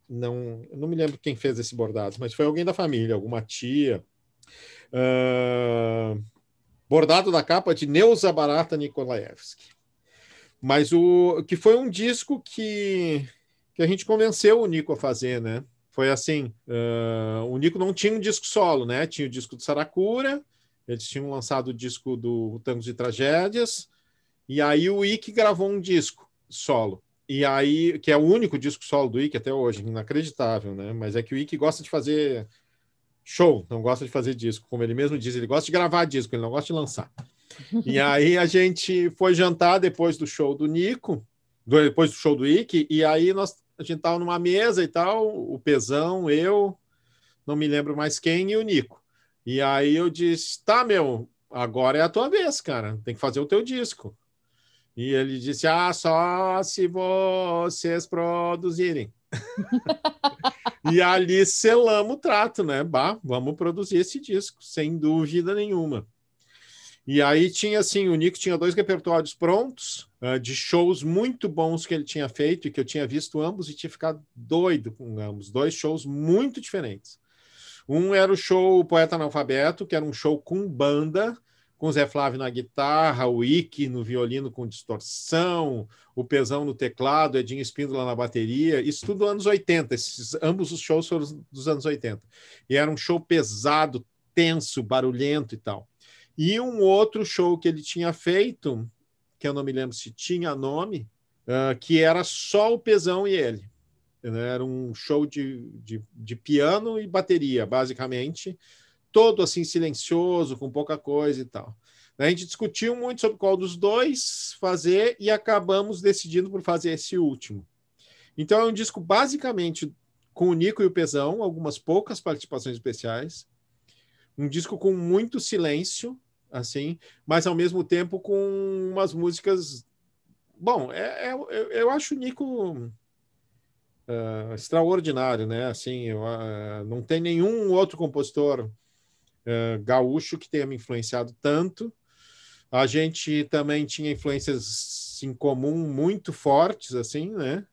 Não, não me lembro quem fez esse bordado, mas foi alguém da família, alguma tia. Uh, bordado da capa de Neuza Barata Nikolaevski. Mas o que foi um disco que, que a gente convenceu o Nico a fazer, né? foi assim: uh, o Nico não tinha um disco solo, né? Tinha o disco do Saracura, eles tinham lançado o disco do Tangos e Tragédias, e aí o Ike gravou um disco solo. E aí, que é o único disco solo do Ike até hoje, inacreditável, né? Mas é que o Ike gosta de fazer show, não gosta de fazer disco, como ele mesmo diz, ele gosta de gravar disco, ele não gosta de lançar. E aí a gente foi jantar depois do show do Nico, depois do show do Ike, e aí nós a gente tava numa mesa e tal, o Pezão, eu, não me lembro mais quem, e o Nico. E aí eu disse: tá, meu, agora é a tua vez, cara, tem que fazer o teu disco. E ele disse: ah, só se vocês produzirem. e ali selamos o trato, né? Bah, vamos produzir esse disco, sem dúvida nenhuma. E aí tinha assim, o Nico tinha dois repertórios prontos, uh, de shows muito bons que ele tinha feito e que eu tinha visto ambos e tinha ficado doido com ambos. Dois shows muito diferentes. Um era o show Poeta Analfabeto, que era um show com banda, com Zé Flávio na guitarra, o Ike no violino com distorção, o Pesão no teclado, Edinho Espíndola na bateria, isso tudo anos 80, esses, ambos os shows foram dos anos 80. E era um show pesado, tenso, barulhento e tal. E um outro show que ele tinha feito, que eu não me lembro se tinha nome, uh, que era só o Pesão e ele. Era um show de, de, de piano e bateria, basicamente, todo assim silencioso, com pouca coisa e tal. A gente discutiu muito sobre qual dos dois fazer e acabamos decidindo por fazer esse último. Então é um disco basicamente com o Nico e o Pesão, algumas poucas participações especiais, um disco com muito silêncio, assim, mas ao mesmo tempo com umas músicas. Bom, é, é eu, eu acho o Nico uh, extraordinário, né? Assim, eu, uh, não tem nenhum outro compositor uh, gaúcho que tenha me influenciado tanto. A gente também tinha influências em comum muito fortes, assim, né?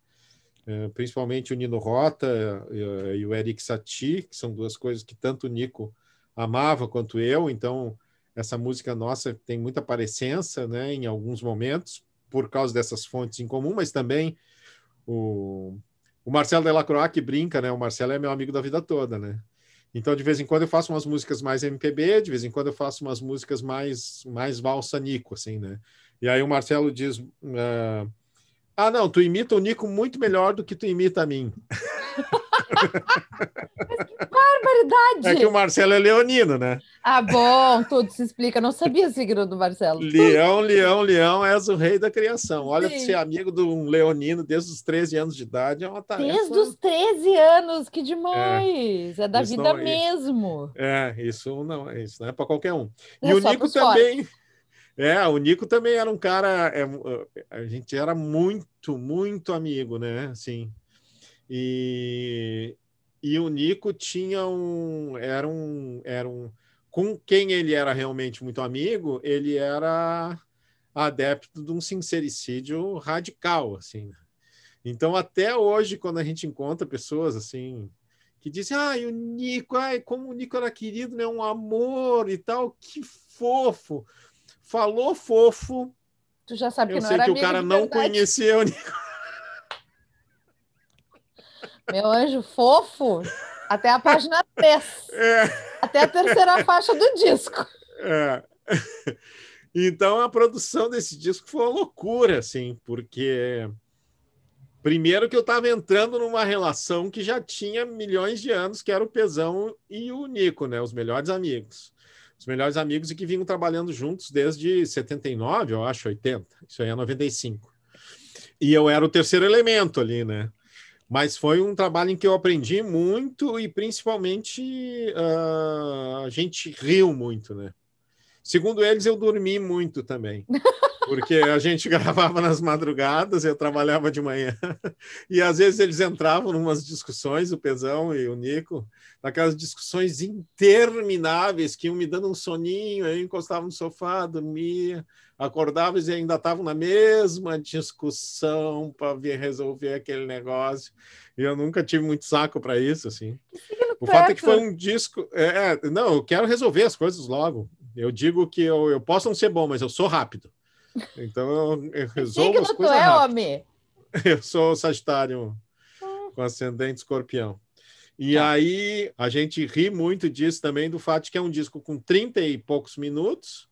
principalmente o Nino Rota e o Eric Satie, que são duas coisas que tanto o Nico amava quanto eu, então essa música nossa tem muita parecença, né, em alguns momentos, por causa dessas fontes em comum, mas também o, o Marcelo Delacroix que brinca, né? O Marcelo é meu amigo da vida toda, né? Então, de vez em quando eu faço umas músicas mais MPB, de vez em quando eu faço umas músicas mais mais valsa Nico, assim, né? E aí o Marcelo diz: uh, Ah, não, tu imita o Nico muito melhor do que tu imita a mim. barbaridade! É que o Marcelo é leonino, né? Ah, bom, tudo se explica. Não sabia o signo do Marcelo. Leão, leão, leão, és o rei da criação. Olha, Sim. ser amigo de um leonino desde os 13 anos de idade é uma tarefa. Desde os 13 anos, que demais! É, é da vida não, mesmo. É, isso não, isso não é para qualquer um. E é o Nico também. É, o Nico também era um cara. É, a gente era muito, muito amigo, né? Assim, e, e o Nico tinha um era um era um com quem ele era realmente muito amigo, ele era adepto de um sincericídio radical, assim. Então, até hoje, quando a gente encontra pessoas assim que disse: ai, o Nico, ai, como o Nico era querido, né? Um amor e tal, que fofo. Falou fofo. Tu já sabe Eu que não sei que o cara não conhecia o Nico. Meu anjo fofo, até a página 3, É. até a terceira faixa do disco. É. Então a produção desse disco foi uma loucura, assim, porque primeiro que eu estava entrando numa relação que já tinha milhões de anos, que era o Pezão e o Nico, né? Os melhores amigos. Os melhores amigos e que vinham trabalhando juntos desde 79, eu acho, 80. Isso aí é 95. E eu era o terceiro elemento ali, né? Mas foi um trabalho em que eu aprendi muito e principalmente ah, a gente riu muito, né? Segundo eles, eu dormi muito também. Porque a gente gravava nas madrugadas, eu trabalhava de manhã. E às vezes eles entravam em umas discussões, o Pezão e o Nico, naquelas discussões intermináveis que iam me dando um soninho, eu encostava no sofá, dormia, acordava e ainda estavam na mesma discussão para resolver aquele negócio. E eu nunca tive muito saco para isso, assim. O fato é que foi um disco. É, é, não, eu quero resolver as coisas logo. Eu digo que eu, eu posso não ser bom, mas eu sou rápido. Então eu, eu resolvo as coisas é, rápido. homem? Eu sou Sagitário com ascendente escorpião. E Tá. aí a gente ri muito disso também, do fato de que é um disco com 30 e poucos minutos,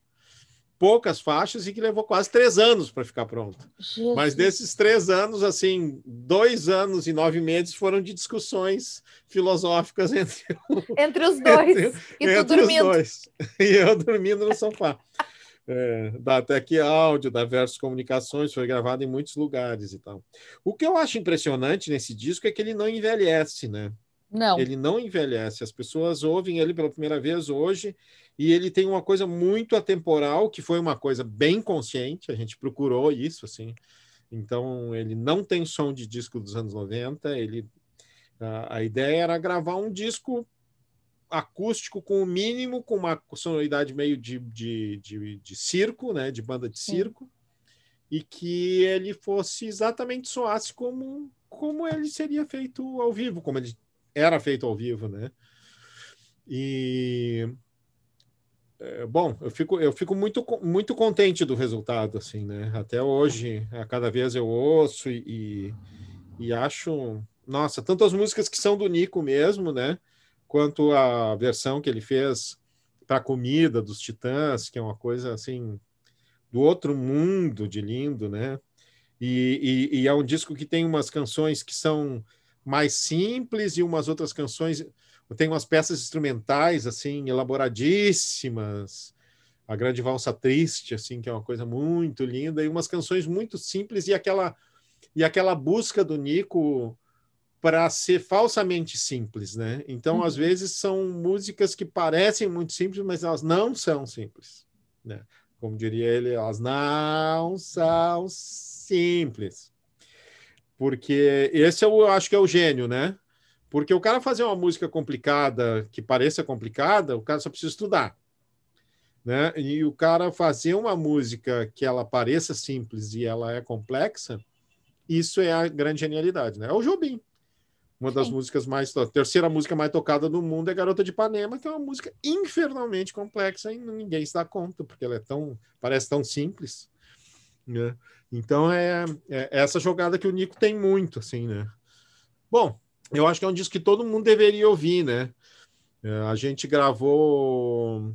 poucas faixas e que levou quase três anos para ficar pronto. Jesus. Mas desses três anos, assim, dois anos e nove meses foram de discussões filosóficas entre, Entre os dois. e tu entre os dormindo. dois. E eu dormindo no sofá. É, da Tec Áudio, da Versus Comunicações, foi gravado em muitos lugares e tal. O que eu acho impressionante nesse disco é que ele não envelhece, né? Não. Ele não envelhece. As pessoas ouvem ele pela primeira vez hoje e ele tem uma coisa muito atemporal, que foi uma coisa bem consciente, a gente procurou isso, assim. Então, ele não tem som de disco dos anos 90, ele... A, a ideia era gravar um disco acústico com o mínimo, com uma sonoridade meio de, de, de, de circo, né? De banda de Sim. circo, e que ele fosse exatamente soasse como, como ele seria feito ao vivo, como ele era feito ao vivo, né? E é, bom, eu fico, eu fico muito, muito contente do resultado, assim, né? Até hoje, a cada vez eu ouço e, e acho, nossa, tanto as músicas que são do Nico mesmo, né? Quanto a versão que ele fez para comida dos Titãs, que é uma coisa assim do outro mundo de lindo, né? E, e, e é um disco que tem umas canções que são mais simples e umas outras canções. Tem umas peças instrumentais assim elaboradíssimas. A grande valsa triste assim que é uma coisa muito linda e umas canções muito simples e aquela e aquela busca do Nico para ser falsamente simples né? Então Uhum. às vezes são músicas que parecem muito simples mas elas não são simples né? Como diria ele elas não são simples porque esse eu acho que é o gênio, né? Porque o cara fazer uma música complicada, que pareça complicada, o cara só precisa estudar. Né? E o cara fazer uma música que ela pareça simples e ela é complexa, isso é a grande genialidade, né? É o Jobim. Uma das Sim. músicas mais. A terceira música mais tocada do mundo é Garota de Ipanema, que é uma música infernalmente complexa e ninguém se dá conta, porque ela é tão. parece tão simples. Né? Então é, é essa jogada que o Nico tem muito, assim, né? Bom, eu acho que é um disco que todo mundo deveria ouvir, né? É, a gente gravou.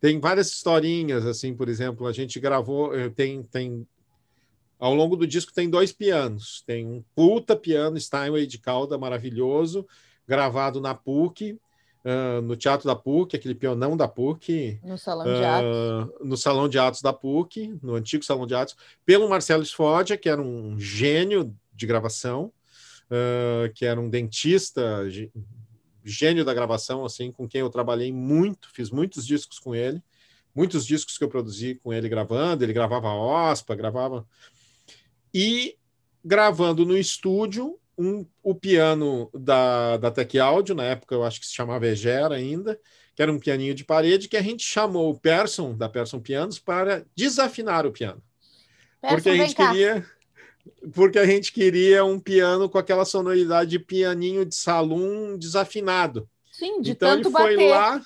Tem várias historinhas, assim, por exemplo, a gente gravou. eh, Tem, tem ao longo do disco tem dois pianos. Tem um puta piano Steinway de cauda maravilhoso, gravado na PUC, ah, no Teatro da PUC, aquele pionão da PUC, No salão de atos. ah, no Salão de Atos da PUC, no antigo Salão de Atos, pelo Marcelo Sfordia, que era um gênio de gravação, ah, que era um dentista, gê- gênio da gravação, assim, com quem eu trabalhei muito, fiz muitos discos com ele, muitos discos que eu produzi com ele gravando, ele gravava a OSPA, gravava e gravando no estúdio um, o piano da, da Tec Audio, na época eu acho que se chamava Egera ainda, que era um pianinho de parede, que a gente chamou o Persson, da Persson Pianos, para desafinar o piano. Porque a gente queria. porque a gente queria um piano com aquela sonoridade de pianinho de salão desafinado. Sim, de então tanto ele foi bater. lá,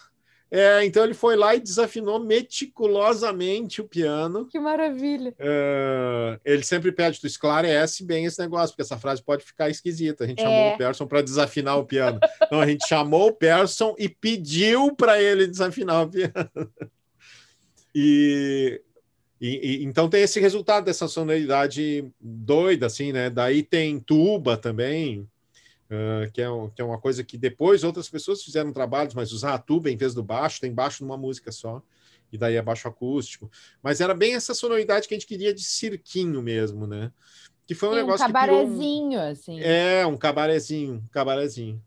é, então ele foi lá e desafinou meticulosamente o piano. Que maravilha. É, ele sempre pede, tu esclarece bem esse negócio, porque essa frase pode ficar esquisita. A gente É. chamou o Persson para desafinar o piano. Então a gente chamou o Persson e pediu para ele desafinar o piano. E, e- e- então tem esse resultado dessa sonoridade doida, assim, né? Daí tem tuba também, ah, que, é, um- que é uma coisa que depois outras pessoas fizeram trabalhos, mas usar a tuba em vez do baixo, tem baixo numa música só, e daí é baixo acústico. Mas era bem essa sonoridade que a gente queria de cirquinho mesmo, né? Que foi um Sim, um negócio um- cabarezinho, assim. é, um cabarezinho, um cabarezinho.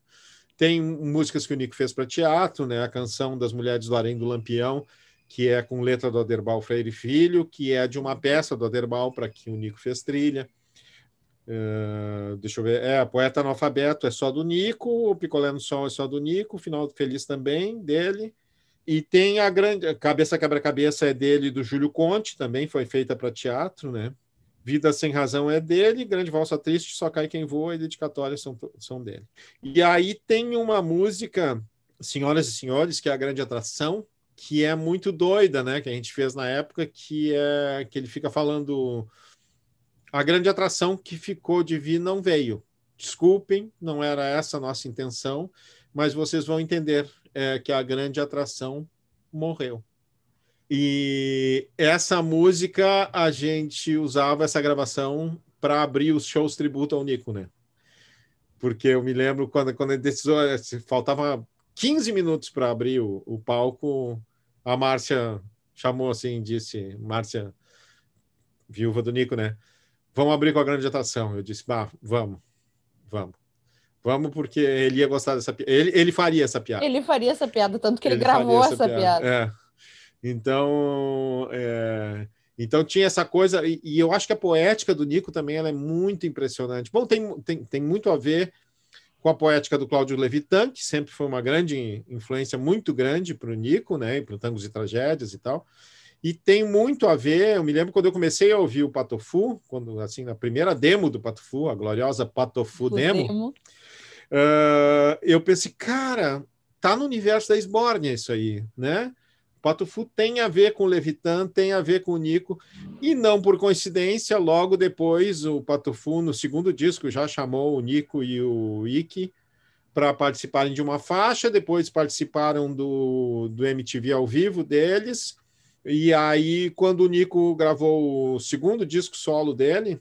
Tem músicas que o Nico fez para teatro, né? A canção das Mulheres do Além do Lampião, que é com letra do Aderbal Freire Filho, que é de uma peça do Aderbal para que o Nico fez trilha. Eh, deixa eu ver. É, Poeta Analfabeto é só do Nico, o Picolé no Sol é só do Nico, Final Feliz também, dele. E tem a grande. Cabeça Quebra-Cabeça é dele, do Júlio Conte, também foi feita para teatro, né? Vida Sem Razão é dele, Grande Valsa Triste, Só Cai Quem Voa e Dedicatórias são, são dele. E aí tem uma música, Senhoras e Senhores, que é a grande atração, que é muito doida, né? Que a gente fez na época, que é que ele fica falando a grande atração que ficou de vir não veio. Desculpem, não era essa a nossa intenção, mas vocês vão entender é, que a grande atração morreu. E essa música a gente usava essa gravação para abrir os shows tributo ao Nico, né? Porque eu me lembro quando, quando ele decidiu, faltava 15 minutos para abrir o, o, palco, a Márcia chamou assim, disse, Márcia, viúva do Nico, né? Vamos abrir com a grande atração. Eu disse, bah, vamos, vamos. Vamos, porque ele ia gostar dessa piada. Ele, ele faria essa piada. Ele faria essa piada, tanto que ele, ele gravou essa, essa piada. piada. É. Então, é... então tinha essa coisa, e, e, eu acho que a poética do Nico também ela é muito impressionante. Bom, tem, tem, tem muito a ver com a poética do Cláudio Levitan, que sempre foi uma grande influência muito grande para o Nico, né, para o Tangos e Tragédias e tal. E tem muito a ver, eu me lembro quando eu comecei a ouvir o Patofu, quando assim, na primeira demo do Patofu, a gloriosa Patofu demo, demo. Uh, eu pensei, cara, tá no universo da Esbórnia isso aí, né? Patofu tem a ver com o Levitan, tem a ver com o Nico, e não por coincidência, logo depois o Patofu, no segundo disco, já chamou o Nico e o Iki para participarem de uma faixa, depois participaram do, do MTV ao vivo deles, e aí, quando o Nico gravou o segundo disco solo dele,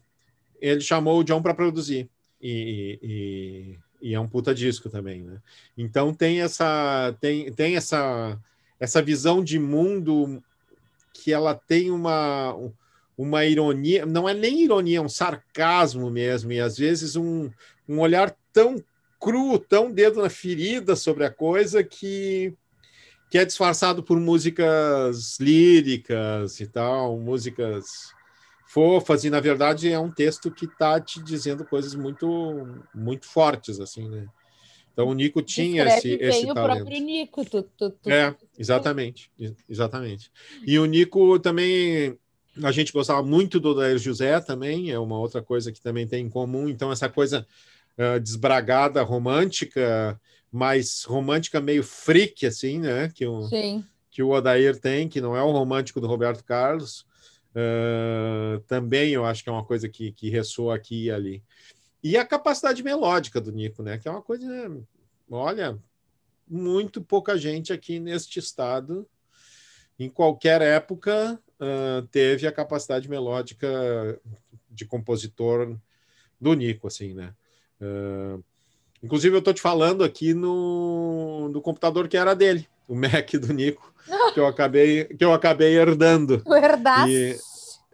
ele chamou o John para produzir, e, e, e é um puta disco também, né? Então tem essa, tem, tem essa essa visão de mundo que ela tem uma, uma ironia, não é nem ironia, é um sarcasmo mesmo, e às vezes um, um olhar tão cru, tão dedo na ferida sobre a coisa que, que é disfarçado por músicas líricas e tal, músicas fofas, e na verdade é um texto que está te dizendo coisas muito, muito fortes, assim, né? Então o Nico tinha esse, bem esse o talento. próprio Nico. Tu, tu, tu, é, exatamente, exatamente. E o Nico também, a gente gostava muito do Odair José também, é uma outra coisa que também tem em comum. Então essa coisa uh, desbragada, romântica, mas romântica meio freak, assim, né? Que o, Sim. que o Odair tem, que não é o romântico do Roberto Carlos. Uh, também eu acho que é uma coisa que, que ressoa aqui e ali. E a capacidade melódica do Nico, né? Que é uma coisa, olha, muito pouca gente aqui neste estado, em qualquer época, uh, teve a capacidade melódica de compositor do Nico, assim, né? Uh, inclusive, eu estou te falando aqui no, no computador que era dele, o Mac do Nico, que eu acabei, que eu acabei herdando. Herdaço. E,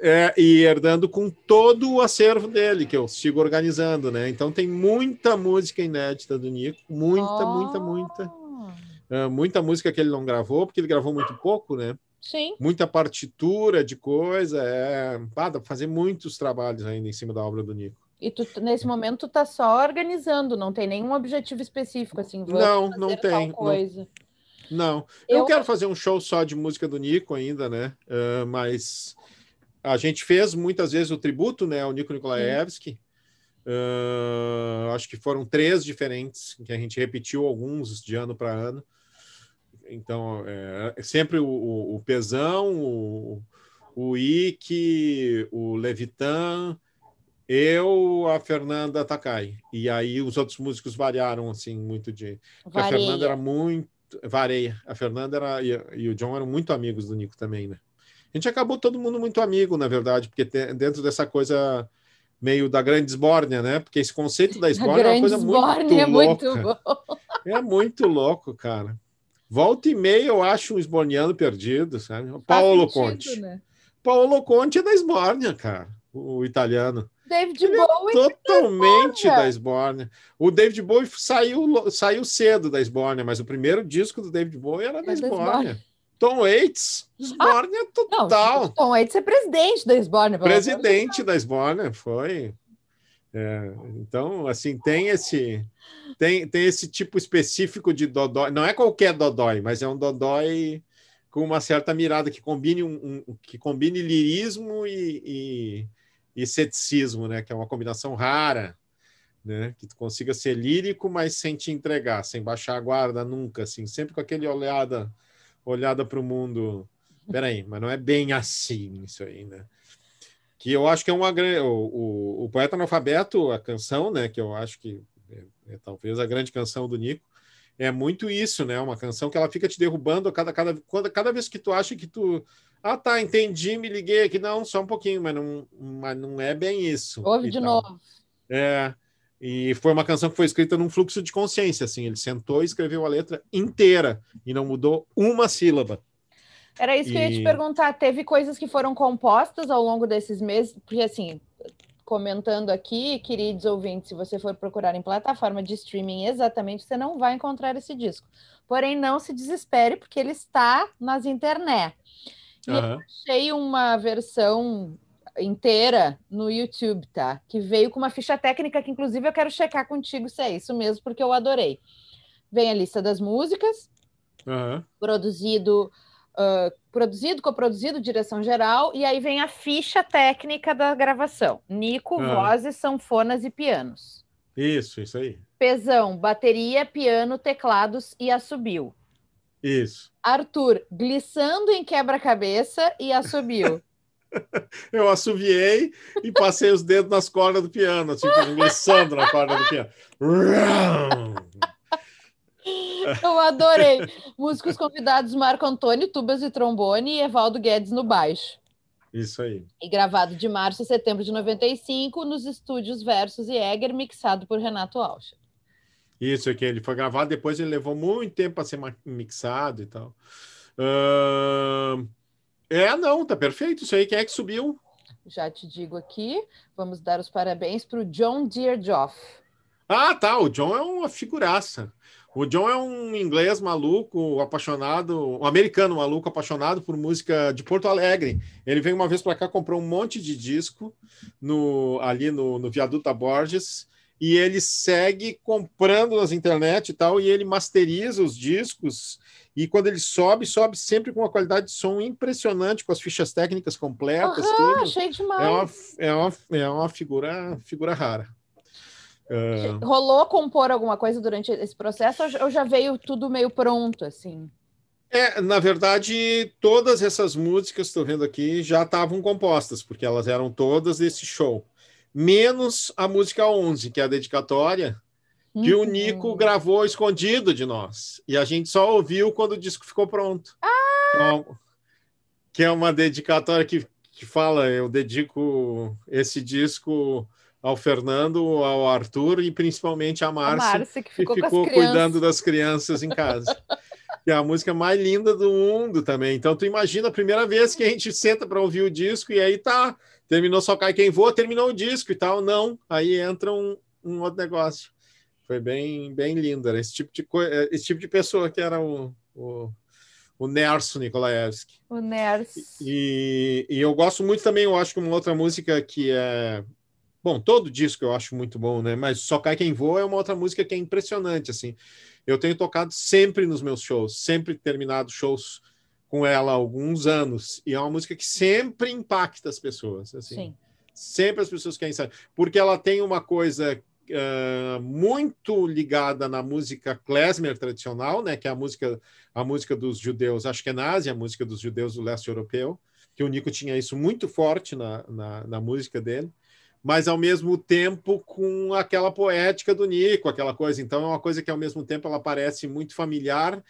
é, e herdando com todo o acervo dele, que eu sigo organizando, né? Então tem muita música inédita do Nico, muita, oh. muita, muita. Uh, muita música que ele não gravou, porque ele gravou muito pouco, né? Sim. Muita partitura de coisa, é. Ah, dá pra fazer muitos trabalhos ainda em cima da obra do Nico. E tu, nesse momento, tu tá só organizando, não tem nenhum objetivo específico, assim, não, não tem. Coisa. Não. não. Eu... eu quero fazer um show só de música do Nico ainda, né? Uh, mas a gente fez muitas vezes o tributo, né, ao Nico Nikolaevski. Uh, acho que foram três diferentes que a gente repetiu alguns de ano para ano. Então, é, é sempre o, o, o Pesão, o, o Ike, o Levitan, eu, a Fernanda Takai. E aí os outros músicos variaram, assim, muito de... A Fernanda era muito... Vareia. A Fernanda era, e, o John eram muito amigos do Nico também, né? A gente acabou todo mundo muito amigo, na verdade, porque dentro dessa coisa meio da grande esbórnia, né? Porque esse conceito da esbórnia é uma coisa muito é louca. Muito é muito louco, cara. Volta e meia eu acho um esborniano perdido, sabe? Paulo sentido, Conte. Né? Paulo Conte é da esbórnia, cara, o italiano. David Ele Bowie. É totalmente da Esbórnia. O David Bowie saiu, saiu cedo da Esbórnia, mas o primeiro disco do David Bowie era da é Esbórnia. Tom Waits, Esbórnia ah, total. Não, Tom Waits é presidente da Esbórnia. Presidente da Esbórnia, foi. É, então, assim, tem esse tem, tem esse tipo específico de dodói. Não é qualquer dodói, mas é um dodói com uma certa mirada que combine um, um que combine lirismo e, e e ceticismo, né? Que é uma combinação rara, né? Que tu consiga ser lírico, mas sem te entregar, sem baixar a guarda nunca, assim, sempre com aquele olhada, olhada para o mundo. Peraí, mas não é bem assim isso aí, né? Que eu acho que é uma o, o, o poeta analfabeto, a canção, né? Que eu acho que é, é, talvez a grande canção do Nico é muito isso, né? Uma canção que ela fica te derrubando a cada, cada, cada, cada vez que tu acha que tu ah, tá, entendi, me liguei aqui. Não, só um pouquinho, mas não, mas não é bem isso. Ouve de tal. novo. É, e foi uma canção que foi escrita num fluxo de consciência, assim. Ele sentou e escreveu a letra inteira e não mudou uma sílaba. Era isso que eu ia te perguntar. Teve coisas que foram compostas ao longo desses meses? Porque, assim, comentando aqui, queridos ouvintes, se você for procurar em plataforma de streaming exatamente, você não vai encontrar esse disco. Porém, não se desespere, porque ele está nas internet. E uhum. eu achei uma versão inteira no YouTube, tá? Que veio com uma ficha técnica que, inclusive, eu quero checar contigo se é isso mesmo, porque eu adorei. Vem a lista das músicas, uhum. produzido, uh, produzido, coproduzido, direção geral, e aí vem a ficha técnica da gravação: Nico, uhum. vozes, sanfonas e pianos. Isso, isso aí. Pesão, bateria, piano, teclados e assobio. Isso. Arthur, glissando em quebra-cabeça e assobiu. Eu assoviei e passei os dedos nas cordas do piano, assim, glissando na corda do piano. Eu adorei. Músicos convidados: Marco Antônio, tubas e trombone, e Evaldo Guedes no baixo. Isso aí. E gravado de março a setembro de 95 nos estúdios Versus e Egger, mixado por Renato Alcha. Isso aqui, ele foi gravado, depois ele levou muito tempo para ser mixado e tal. Uh... É, não, tá perfeito. Isso aí, quem é que subiu? Já te digo aqui, vamos dar os parabéns para o John Deerjoff. Ah, tá, o John é uma figuraça. O John é um inglês maluco, apaixonado, um americano maluco, apaixonado por música de Porto Alegre. Ele veio uma vez para cá, comprou um monte de disco no, ali no, no Viaduto da Borges e ele segue comprando nas internet e tal, e ele masteriza os discos, e quando ele sobe, sobe sempre com uma qualidade de som impressionante, com as fichas técnicas completas. Uhum, achei demais. É uma, é uma, é uma figura, figura rara. Uh... Rolou compor alguma coisa durante esse processo ou já veio tudo meio pronto, assim? É, na verdade, todas essas músicas, estou vendo aqui, já estavam compostas, porque elas eram todas desse show menos a música 11, que é a dedicatória, que uhum. o Nico gravou escondido de nós. E a gente só ouviu quando o disco ficou pronto. Ah! Então, que é uma dedicatória que, que fala: eu dedico esse disco ao Fernando, ao Arthur e principalmente à Márcia, Márcia que ficou, que ficou cuidando das crianças em casa. que é a música mais linda do mundo também. Então, tu imagina a primeira vez que a gente senta para ouvir o disco e aí tá terminou Só Cai Quem Voa, terminou o disco e tal. Não, aí entra um, um outro negócio. Foi bem, bem lindo. Era esse tipo de, é, esse tipo de pessoa que era o, o, o Nerso Nikolaevski. O Nerso. E, e eu gosto muito também, eu acho que uma outra música que é. Bom, todo disco eu acho muito bom, né? Mas Só Cai Quem Voa é uma outra música que é impressionante, assim. Eu tenho tocado sempre nos meus shows, sempre terminado shows com ela há alguns anos e é uma música que sempre impacta as pessoas. Assim. Sim. Sempre as pessoas querem saber. Porque ela tem uma coisa uh, muito ligada na música klezmer tradicional, né, que é a música, a música dos judeus ashkenazi, a música dos judeus do leste europeu, que o Nico tinha isso muito forte na, na, na música dele mas ao mesmo tempo com aquela poética do Nico, aquela coisa. Então é uma coisa que ao mesmo tempo ela parece muito familiar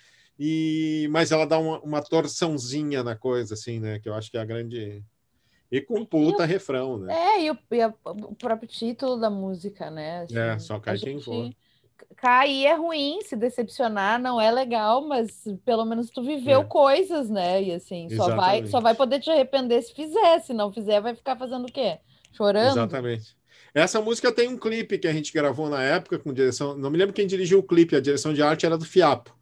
e mas ela dá uma, uma torçãozinha na coisa assim, né? Que eu acho que é a grande e com puta refrão, né? É, e o, e o, próprio título da música, né? Assim, é, só cai quem for. Cair é ruim, se decepcionar não é legal, mas pelo menos tu viveu é. coisas, né? E assim, só vai, só vai poder te arrepender se fizer, se não fizer, vai ficar fazendo o quê? Chorando? Exatamente. Essa música tem um clipe que a gente gravou na época com direção. Não me lembro quem dirigiu o clipe, a direção de arte era do Fiapo,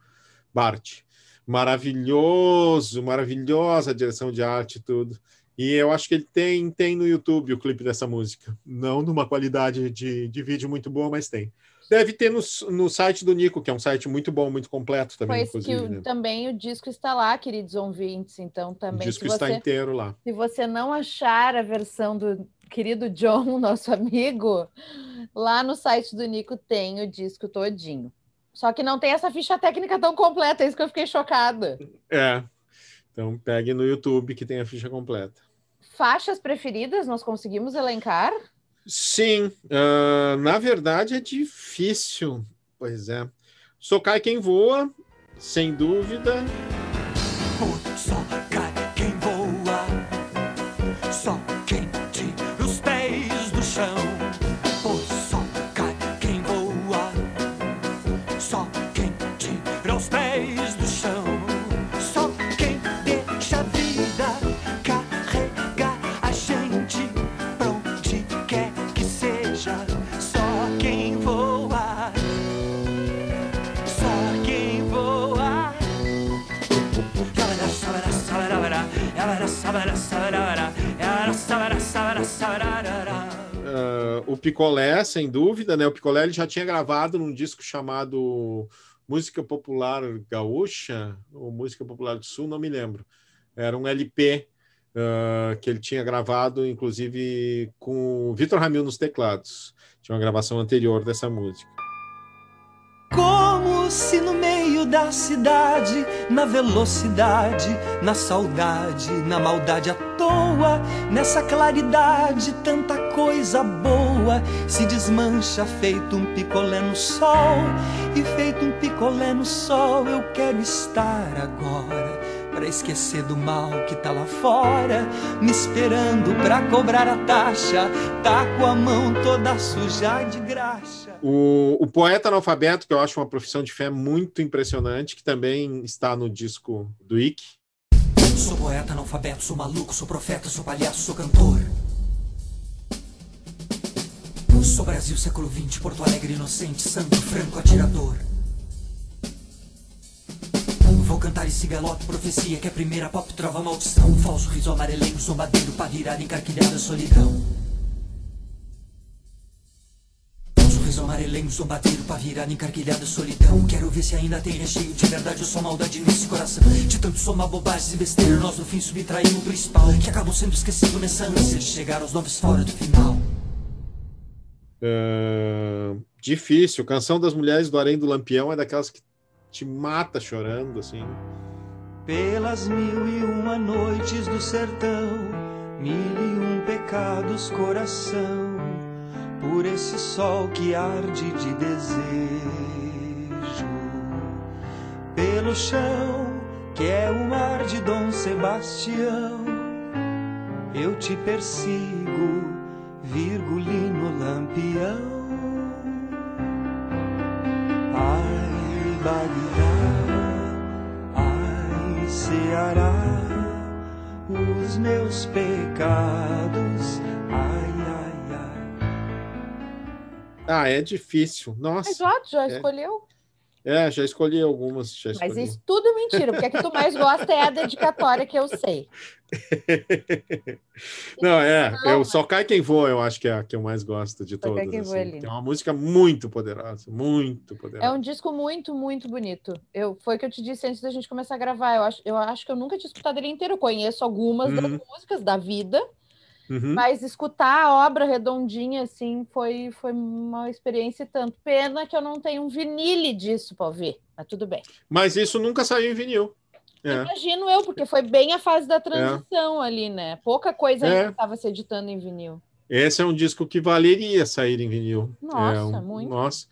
Bart. Maravilhoso, maravilhosa direção de arte, tudo. E eu acho que ele tem, tem no YouTube o clipe dessa música. Não numa qualidade de, de vídeo muito boa, mas tem. Deve ter no, no site do Nico, que é um site muito bom, muito completo também. Pois que o, né? também o disco está lá, queridos ouvintes. Então também. O disco está você, inteiro lá. Se você não achar a versão do querido John, nosso amigo, lá no site do Nico tem o disco todinho. Só que não tem essa ficha técnica tão completa, é isso que eu fiquei chocada. É. Então pegue no YouTube que tem a ficha completa faixas preferidas nós conseguimos elencar? Sim, uh, na verdade é difícil. Pois é. Sou cai quem voa, sem dúvida. Só Picolé, sem dúvida, né? O Picolé ele já tinha gravado num disco chamado Música Popular Gaúcha, ou Música Popular do Sul, não me lembro. Era um LP uh, ah, que ele tinha gravado, inclusive, com o Vitor Ramil nos teclados. Tinha uma gravação anterior dessa música. Como se no meio da cidade, na velocidade, na saudade, na maldade à toa, nessa claridade, tanta coisa boa se desmancha feito um picolé no sol. E feito um picolé no sol, eu quero estar agora para esquecer do mal que tá lá fora, me esperando para cobrar a taxa, tá com a mão toda suja de graxa. O, o poeta analfabeto, que eu acho uma profissão de fé muito impressionante, que também está no disco do Ike. Sou poeta analfabeto, sou maluco, sou profeta, sou palhaço, sou cantor. Sou Brasil, século XX, Porto Alegre, inocente, santo, franco, atirador. Vou cantar esse galope, profecia que a primeira pop trova maldição. Falso riso amarelengo, zombadeiro, virar encarquilhada solidão. Riso amarelengo, zombadeiro, pra virar encarquilhada solidão. Quero ver se ainda tem recheio de verdade ou só maldade nesse coração. De tanto somar bobagens e besteira, nós no fim subtraímos o principal. Que acabam sendo esquecido nessa ânsia de chegar aos nomes fora do final. Uh, difícil. Canção das Mulheres do Arém do Lampião é daquelas que te mata chorando, assim. Pelas mil e uma noites do sertão, mil e um pecados, coração, por esse sol que arde de desejo. Pelo chão, que é o mar de Dom Sebastião, eu te persigo, virgulino lampião. ai Ceará, os meus pecados, ai, ai, ai. Ah, é difícil. Nossa. Exato, já é, escolheu. É, já escolhi algumas. Já escolhi. Mas isso tudo é mentira, porque a que tu mais gosta é a dedicatória que eu sei. Não, é, eu só cai quem voa, eu acho que é a que eu mais gosto de todas. Assim. É, é uma música muito poderosa, muito poderosa. É um disco muito, muito bonito. Eu, foi o que eu te disse antes da gente começar a gravar. Eu acho, eu acho que eu nunca tinha escutado ele inteiro. Eu conheço algumas uhum. das músicas da vida, Uhum. Mas escutar a obra redondinha, assim, foi, foi uma experiência tanto. Pena que eu não tenho um vinile disso para ouvir, mas tudo bem. Mas isso nunca saiu em vinil. É. Imagino eu, porque foi bem a fase da transição é. ali, né? Pouca coisa é. ainda estava se editando em vinil. Esse é um disco que valeria sair em vinil. Nossa, é um, muito. Nossa.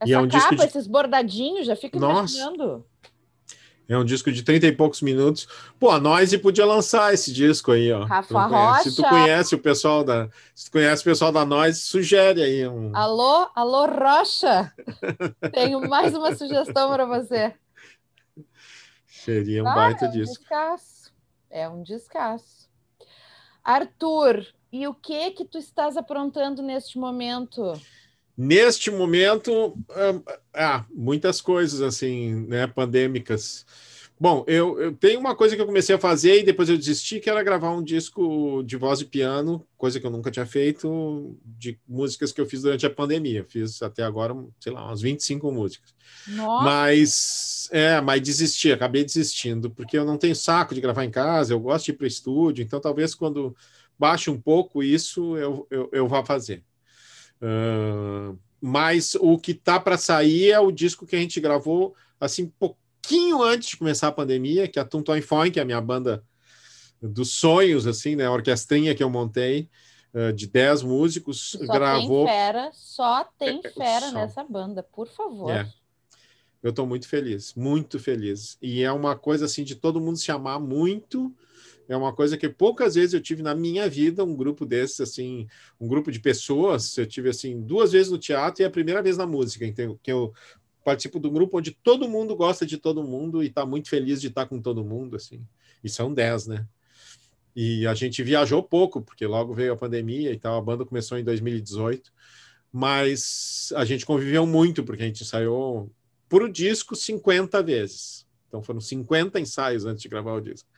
Essa e é um capa, disco de... esses bordadinhos, já fica Nossa. imaginando. É um disco de 30 e poucos minutos. Pô, a Noise podia lançar esse disco aí, ó. Rafa Rocha. Se tu conhece o pessoal da, se conhece o pessoal da Noise, sugere aí um. Alô, alô Rocha. Tenho mais uma sugestão para você. Seria um ah, baita é um disco. Descasso. É um descasso. Arthur, e o que que tu estás aprontando neste momento? Neste momento, ah, muitas coisas assim, né, pandêmicas. Bom, eu, eu, tenho uma coisa que eu comecei a fazer e depois eu desisti, que era gravar um disco de voz e piano, coisa que eu nunca tinha feito, de músicas que eu fiz durante a pandemia. Fiz até agora, sei lá, umas 25 músicas. Nossa. Mas, é, mas desisti, acabei desistindo, porque eu não tenho saco de gravar em casa, eu gosto de ir para o estúdio, então talvez quando baixe um pouco isso, eu, eu, eu vá fazer. Uh, mas o que tá para sair é o disco que a gente gravou assim pouquinho antes de começar a pandemia, que é a Tum Fon, que é a minha banda dos sonhos, assim, né? A orquestrinha que eu montei uh, de 10 músicos, só gravou. Tem fera, só tem é, fera só... nessa banda, por favor. É. Eu estou muito feliz, muito feliz. E é uma coisa assim de todo mundo se amar muito é uma coisa que poucas vezes eu tive na minha vida um grupo desses, assim, um grupo de pessoas. Eu tive, assim, duas vezes no teatro e a primeira vez na música, então, que eu participo de um grupo onde todo mundo gosta de todo mundo e está muito feliz de estar com todo mundo, assim. E são dez, né? E a gente viajou pouco, porque logo veio a pandemia e tal. A banda começou em 2018, mas a gente conviveu muito, porque a gente ensaiou por o disco 50 vezes. Então foram 50 ensaios antes de gravar o disco.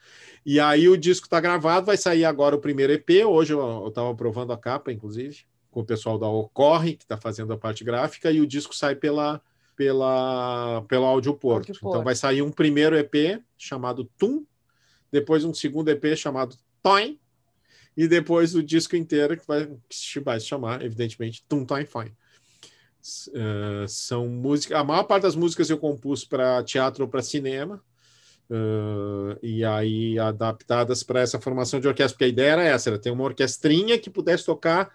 E aí o disco está gravado, vai sair agora o primeiro EP. Hoje eu estava provando a capa, inclusive, com o pessoal da Ocorre, que está fazendo a parte gráfica, e o disco sai pela, pela, pela Audioporto. Audio então vai sair um primeiro EP chamado Tum, depois um segundo EP chamado Toin, e depois o disco inteiro que vai, que vai se chamar, evidentemente, Tum Toin Fine. Uh, são músicas. A maior parte das músicas eu compus para teatro ou para cinema. Uh, e aí adaptadas para essa formação de orquestra, porque a ideia era essa, era ter uma orquestrinha que pudesse tocar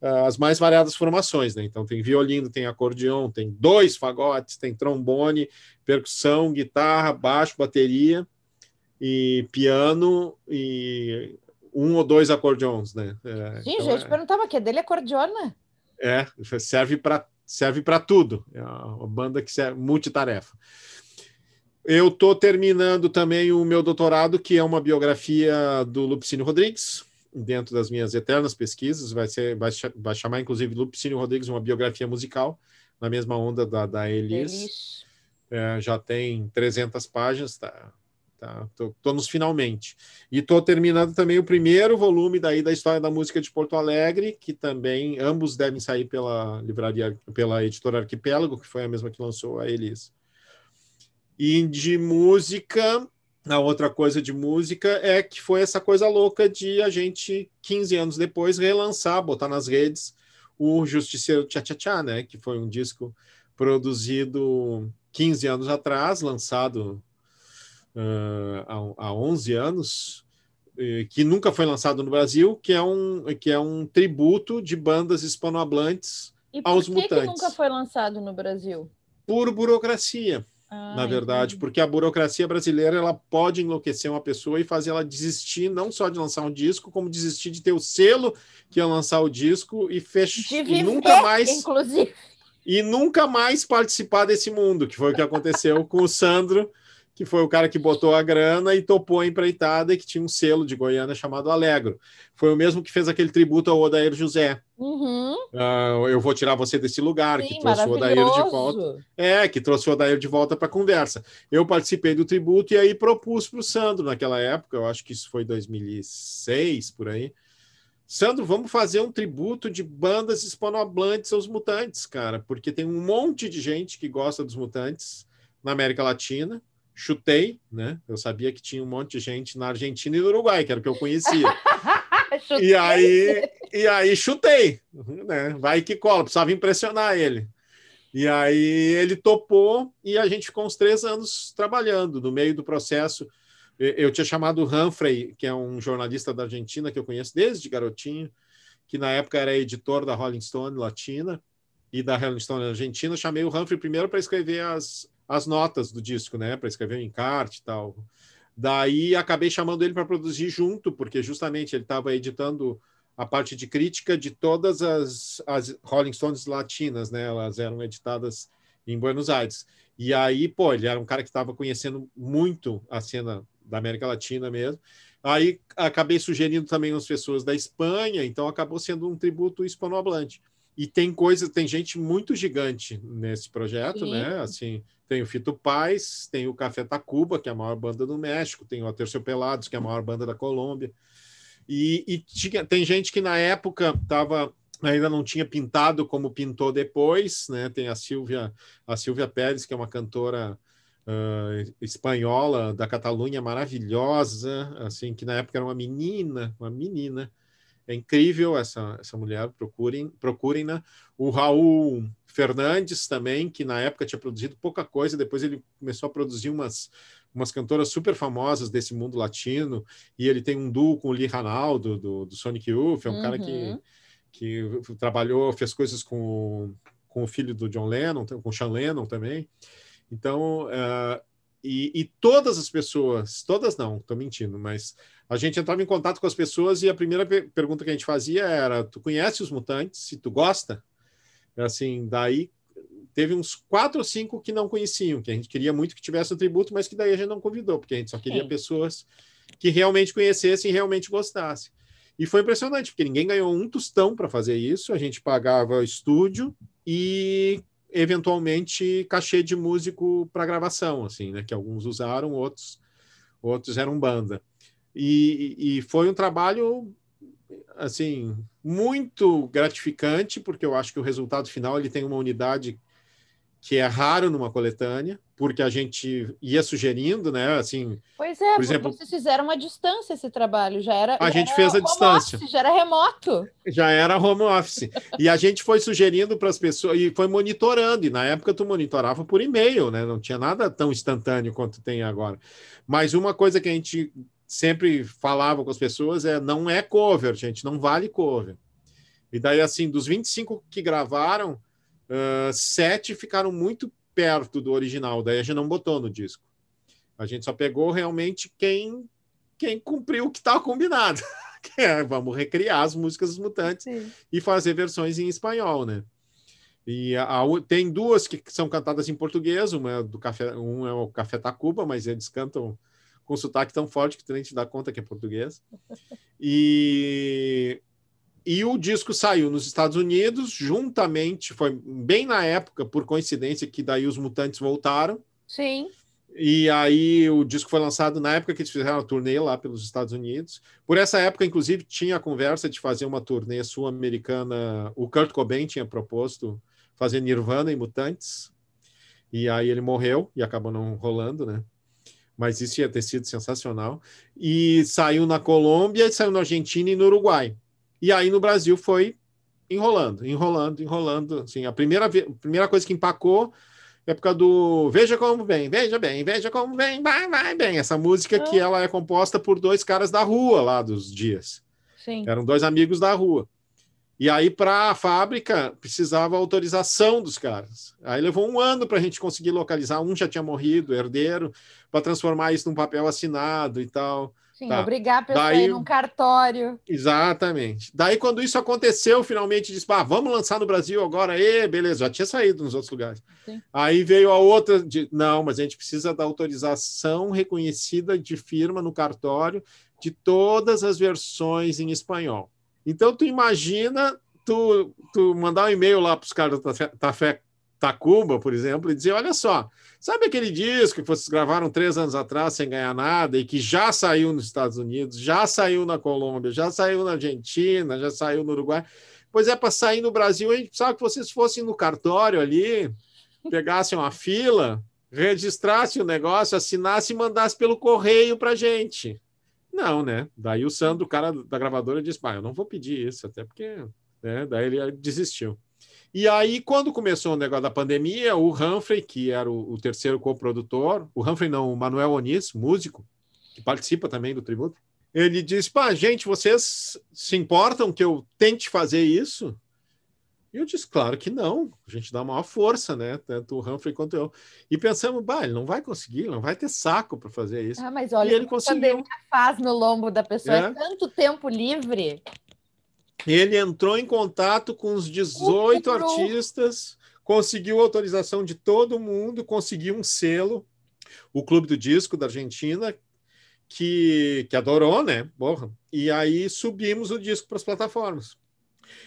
uh, as mais variadas formações, né? Então tem violino, tem acordeão, tem dois fagotes, tem trombone, percussão, guitarra, baixo, bateria e piano e um ou dois acordeões, né? É, Sim, então gente, é... perguntava que é dele acordeona. É, serve para serve para tudo. É uma banda que serve multitarefa. Eu estou terminando também o meu doutorado, que é uma biografia do Lupicínio Rodrigues, dentro das minhas eternas pesquisas. Vai, ser, vai, vai chamar, inclusive, Lupicínio Rodrigues uma biografia musical, na mesma onda da, da Elis. Elis. É, já tem 300 páginas, tá? Tá, tô, tô, nos finalmente. E tô terminando também o primeiro volume daí da história da música de Porto Alegre, que também ambos devem sair pela livraria, pela editora Arquipélago, que foi a mesma que lançou a Elis. E de música, a outra coisa de música é que foi essa coisa louca de a gente, 15 anos depois, relançar, botar nas redes o Justiceiro Tchá Tchá Tchá, né? Que foi um disco produzido 15 anos atrás, lançado uh, há, há 11 anos, que nunca foi lançado no Brasil, que é um, que é um tributo de bandas hispanohablantes aos que mutantes. Que nunca foi lançado no Brasil? Por burocracia. Ah, na verdade, entendi. porque a burocracia brasileira ela pode enlouquecer uma pessoa e fazer ela desistir não só de lançar um disco, como desistir de ter o selo que ia lançar o disco e fechar e nunca mais inclusive e nunca mais participar desse mundo, que foi o que aconteceu com o Sandro, que foi o cara que botou a grana e topou a empreitada e que tinha um selo de Goiânia chamado Alegro. Foi o mesmo que fez aquele tributo ao Odair José, Uhum. Uh, eu vou tirar você desse lugar, Sim, que trouxe o Odair de volta. É, que trouxe o Odair de volta para a conversa. Eu participei do tributo e aí propus para o Sandro naquela época, eu acho que isso foi 2006, por aí. Sandro, vamos fazer um tributo de bandas hispanohablantes aos mutantes, cara, porque tem um monte de gente que gosta dos mutantes na América Latina. Chutei, né? Eu sabia que tinha um monte de gente na Argentina e no Uruguai, que era o que eu conhecia. e aí, e aí chutei, né? Vai que cola, precisava impressionar ele. E aí ele topou e a gente ficou uns três anos trabalhando no meio do processo. Eu tinha chamado o Humphrey, que é um jornalista da Argentina que eu conheço desde garotinho, que na época era editor da Rolling Stone Latina e da Rolling Stone Argentina. chamei o Humphrey primeiro para escrever as, as notas do disco, né? Para escrever o encarte e tal. Daí acabei chamando ele para produzir junto, porque justamente ele estava editando a parte de crítica de todas as, as Rolling Stones latinas, né? Elas eram editadas em Buenos Aires. E aí, pô, ele era um cara que estava conhecendo muito a cena da América Latina mesmo. Aí acabei sugerindo também as pessoas da Espanha, então acabou sendo um tributo hispanohablante. E tem coisa, tem gente muito gigante nesse projeto, Sim. né? Assim, tem o Fito Paz, tem o Café Tacuba, que é a maior banda do México, tem o Aterciopelados, que é a maior banda da Colômbia. E, e tinha, tem gente que na época tava, ainda não tinha pintado como pintou depois, né? Tem a Silvia, a Silvia Pérez, que é uma cantora uh, espanhola da Catalunha maravilhosa, assim, que na época era uma menina, uma menina, é incrível essa, essa mulher, procurem, procurem né? O Raul Fernandes também, que na época tinha produzido pouca coisa, depois ele começou a produzir umas, umas cantoras super famosas desse mundo latino, e ele tem um duo com o Lee Ranaldo, do, do Sonic Youth, é um uhum. cara que, uhum. que trabalhou, fez coisas com, com o filho do John Lennon, com o Sean Lennon também. Então, uh, e, e, todas as pessoas, todas não, estou mentindo, mas a gente entrava em contato com as pessoas e a primeira pergunta que a gente fazia era: tu conhece os mutantes? Se tu gosta? Assim, daí teve uns quatro ou cinco que não conheciam, que a gente queria muito que tivesse o um tributo, mas que daí a gente não convidou, porque a gente só queria Sim. pessoas que realmente conhecessem e realmente gostassem. E foi impressionante, porque ninguém ganhou um tostão para fazer isso, a gente pagava estúdio e eventualmente cachê de músico para gravação, assim, né? Que alguns usaram, outros outros eram banda. E, e foi um trabalho assim muito gratificante, porque eu acho que o resultado final ele tem uma unidade que é raro numa coletânea, porque a gente ia sugerindo, né? Assim, pois é, por exemplo, vocês fizeram uma distância esse trabalho, já era. A já gente fez a distância. Office, já era remoto. Já era home office. e a gente foi sugerindo para as pessoas e foi monitorando. E na época tu monitorava por e-mail, né? Não tinha nada tão instantâneo quanto tem agora. Mas uma coisa que a gente sempre falava com as pessoas é não é cover, gente, não vale cover. E daí, assim, dos 25 que gravaram, uh, sete ficaram muito perto do original, daí a gente não botou no disco. A gente só pegou realmente quem, quem cumpriu o que estava combinado. que é, vamos recriar as músicas dos Mutantes Sim. e fazer versões em espanhol, né? E a, a, tem duas que são cantadas em português, uma é do café, um é o Café Tacuba, mas eles cantam com sotaque tão forte que tu nem te dá conta que é português. E, e o disco saiu nos Estados Unidos, juntamente, foi bem na época, por coincidência, que daí os Mutantes voltaram. Sim. E aí o disco foi lançado na época que eles fizeram a turnê lá pelos Estados Unidos. Por essa época, inclusive, tinha a conversa de fazer uma turnê sul-americana. O Kurt Cobain tinha proposto fazer Nirvana e Mutantes. E aí ele morreu e acabou não rolando, né? Mas isso ia ter sido sensacional. E saiu na Colômbia, saiu na Argentina e no Uruguai. E aí no Brasil foi enrolando, enrolando, enrolando. Assim, a primeira, a primeira coisa que empacou é por causa do Veja Como Vem, Veja Bem, Veja Como Vem, vai, vai bem. Essa música ah. que ela é composta por dois caras da rua lá dos dias. Sim. Eram dois amigos da rua. E aí, para a fábrica, precisava autorização dos caras. Aí levou um ano para a gente conseguir localizar. Um já tinha morrido, herdeiro, para transformar isso num papel assinado e tal. Sim, tá. obrigar a pessoa Daí, a ir num cartório. Exatamente. Daí, quando isso aconteceu, finalmente disse: ah, vamos lançar no Brasil agora. E beleza, já tinha saído nos outros lugares. Sim. Aí veio a outra de não, mas a gente precisa da autorização reconhecida de firma no cartório de todas as versões em espanhol. Então, tu imagina tu, tu mandar um e-mail lá para os caras do Tafé Tacuba, por exemplo, e dizer: olha só, sabe aquele disco que vocês gravaram três anos atrás sem ganhar nada e que já saiu nos Estados Unidos, já saiu na Colômbia, já saiu na Argentina, já saiu no Uruguai? Pois é, para sair no Brasil, a gente precisava que vocês fossem no cartório ali, pegassem uma fila, registrassem o negócio, assinassem e mandassem pelo correio para gente. Não, né? Daí o Sandro, o cara da gravadora, disse: eu não vou pedir isso, até porque. Né? Daí ele desistiu. E aí, quando começou o negócio da pandemia, o Humphrey, que era o, o terceiro coprodutor, o Humphrey não, o Manuel Onis, músico, que participa também do tributo, ele disse: pá, gente, vocês se importam que eu tente fazer isso? E eu disse, claro que não. A gente dá maior força, né? Tanto o Humphrey quanto eu. E pensamos, bah, ele não vai conseguir, não vai ter saco para fazer isso. Ah, mas olha, e ele conseguiu. faz no lombo da pessoa, é. é tanto tempo livre. Ele entrou em contato com os 18 artistas, conseguiu autorização de todo mundo, conseguiu um selo, o Clube do Disco da Argentina, que, que adorou, né? Porra. E aí subimos o disco para as plataformas.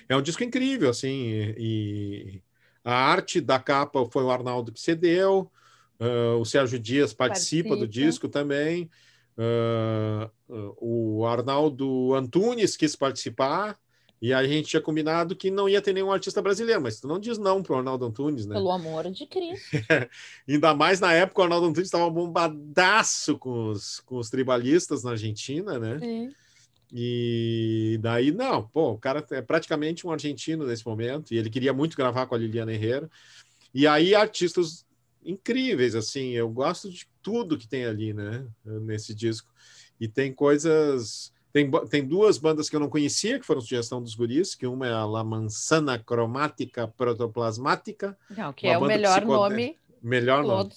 É um disco incrível, assim, e, a arte da capa foi o Arnaldo que cedeu, uh, o Sérgio Dias participa, participa. do disco também, uh, uh, o Arnaldo Antunes quis participar, e a gente tinha combinado que não ia ter nenhum artista brasileiro, mas tu não diz não pro Arnaldo Antunes, né? Pelo amor de Cristo. Ainda mais na época o Arnaldo Antunes estava bombadaço com os, com os tribalistas na Argentina, né? Sim. E daí, não, pô, o cara é praticamente um argentino nesse momento, e ele queria muito gravar com a Liliana Herrera. E aí, artistas incríveis, assim, eu gosto de tudo que tem ali, né, nesse disco. E tem coisas tem, tem duas bandas que eu não conhecia, que foram sugestão dos guris, que uma é a La Mansana Cromática Protoplasmática. Não, que é o melhor nome. Melhor todos. nome.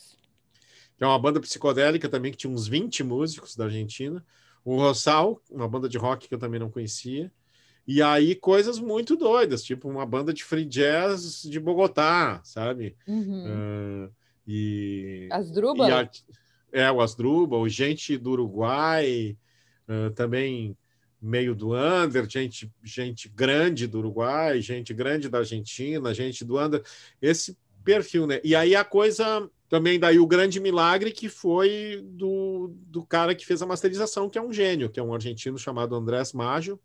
Que é uma banda psicodélica também, que tinha uns 20 músicos da Argentina. O Rossal, uma banda de rock que eu também não conhecia. E aí, coisas muito doidas, tipo uma banda de free jazz de Bogotá, sabe? Uhum. Uh, e. Asdrubal? E é, o Asdrubal, gente do Uruguai, uh, também meio do under, gente, gente grande do Uruguai, gente grande da Argentina, gente do under, esse perfil, né? E aí a coisa também daí o grande milagre que foi do, do cara que fez a masterização, que é um gênio, que é um argentino chamado Andrés Maggio,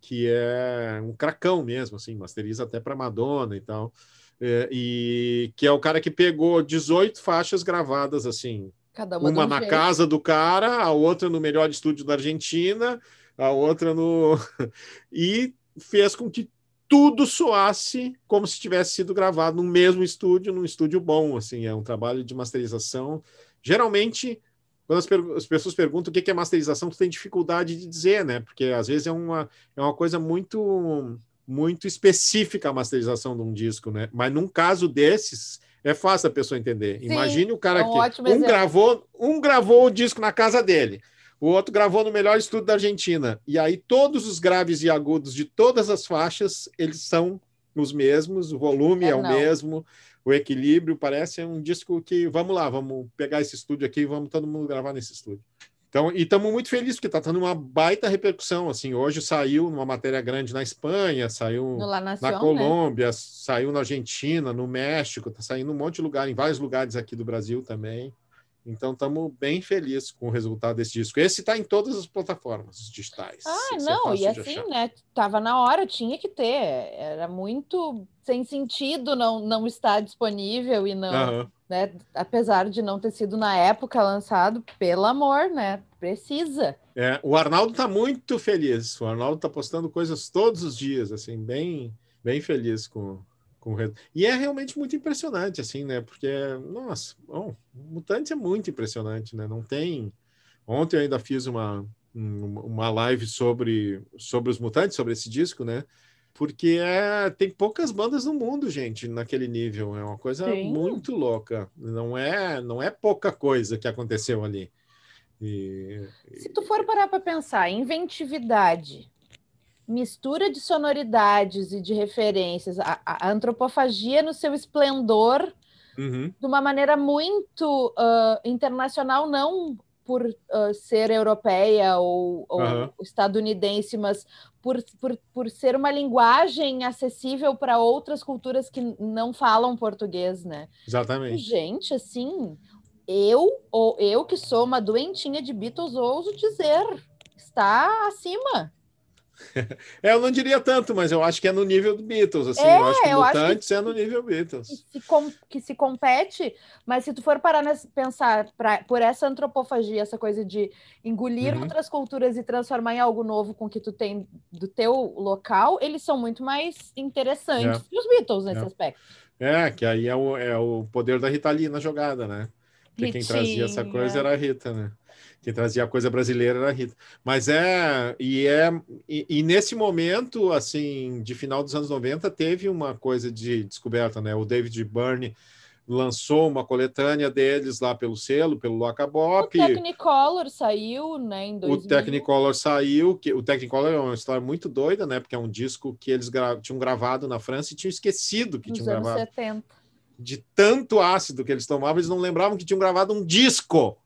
que é um cracão mesmo, assim, masteriza até para Madonna e tal. É, e que é o cara que pegou 18 faixas gravadas assim, Cada uma, uma na jeito. casa do cara, a outra no melhor estúdio da Argentina, a outra no. e fez com que tudo soasse como se tivesse sido gravado no mesmo estúdio, num estúdio bom. Assim, é um trabalho de masterização. Geralmente, quando as, as pessoas perguntam o que é masterização, tu tem dificuldade de dizer, né? Porque às vezes é uma, é uma coisa muito muito específica a masterização de um disco, né? Mas num caso desses, é fácil a pessoa entender. Sim, Imagine o cara é um que um gravou, um gravou o disco na casa dele, o outro gravou no melhor estúdio da Argentina. E aí todos os graves e agudos de todas as faixas, eles são os mesmos, o volume é, é o mesmo, o equilíbrio parece um disco que vamos lá, vamos pegar esse estúdio aqui e vamos todo mundo gravar nesse estúdio. Então, e estamos muito felizes porque está tendo uma baita repercussão. Assim, hoje saiu uma matéria grande na Espanha, saiu na né? Colômbia, né? saiu na Argentina, no México, está saindo um monte de lugar, em vários lugares aqui do Brasil também. Então, estamos bem felizes com o resultado desse disco. Esse está em todas as plataformas digitais. Ah, não, é e assim, né? Tava na hora, tinha que ter. Era muito sem sentido não, não estar disponível e não. Uhum. Né? Apesar de não ter sido na época lançado, pelo amor, né? Precisa. É, o Arnaldo está muito feliz. O Arnaldo está postando coisas todos os dias, assim, bem, bem feliz com, com e é realmente muito impressionante assim né? Porque nossa bom, Mutantes é muito impressionante né? Não tem ontem eu ainda fiz uma uma live sobre sobre os Mutantes sobre esse disco né? Porque é, tem poucas bandas no mundo gente naquele nível. É uma coisa Sim. muito louca. Não é não é pouca coisa que aconteceu ali. E, se tu for parar para pensar inventividade mistura de sonoridades e de referências, a, a antropofagia no seu esplendor, uhum. de uma maneira muito uh, internacional, não por uh, ser europeia ou, ou uhum. estadunidense, mas por, por, por ser uma linguagem acessível para outras culturas que não falam português, né? Exatamente. Gente, assim, eu ou eu que sou uma doentinha de Beatles ouso dizer, está acima. É, eu não diria tanto, mas eu acho que é no nível do Beatles, assim, é, eu acho que eu Mutantes que, é no nível Beatles. Que se, com, que se compete, mas se tu for parar nessa, pensar pra, por essa antropofagia, essa coisa de engolir uhum. outras culturas e transformar em algo novo com que tu tem do teu local, eles são muito mais interessantes é. que os Beatles nesse é. aspecto. É, que aí é o, é o poder da Rita Lee na jogada, né? Porque quem trazia essa coisa era a Rita, né? Quem trazia a coisa brasileira era a Rita. Mas é, e é, e, e, nesse momento, assim, de final dos anos 90, teve uma coisa de descoberta, né? O David Byrne lançou uma coletânea deles lá pelo selo, pelo Locabop. O Technicolor saiu, né, em 2000. O Technicolor saiu, que o Technicolor é uma história muito doida, né, porque é um disco que eles gra tinham gravado na França e tinham esquecido que Nos tinham anos gravado. 70. De tanto ácido que eles tomavam, eles não lembravam que tinham gravado um disco.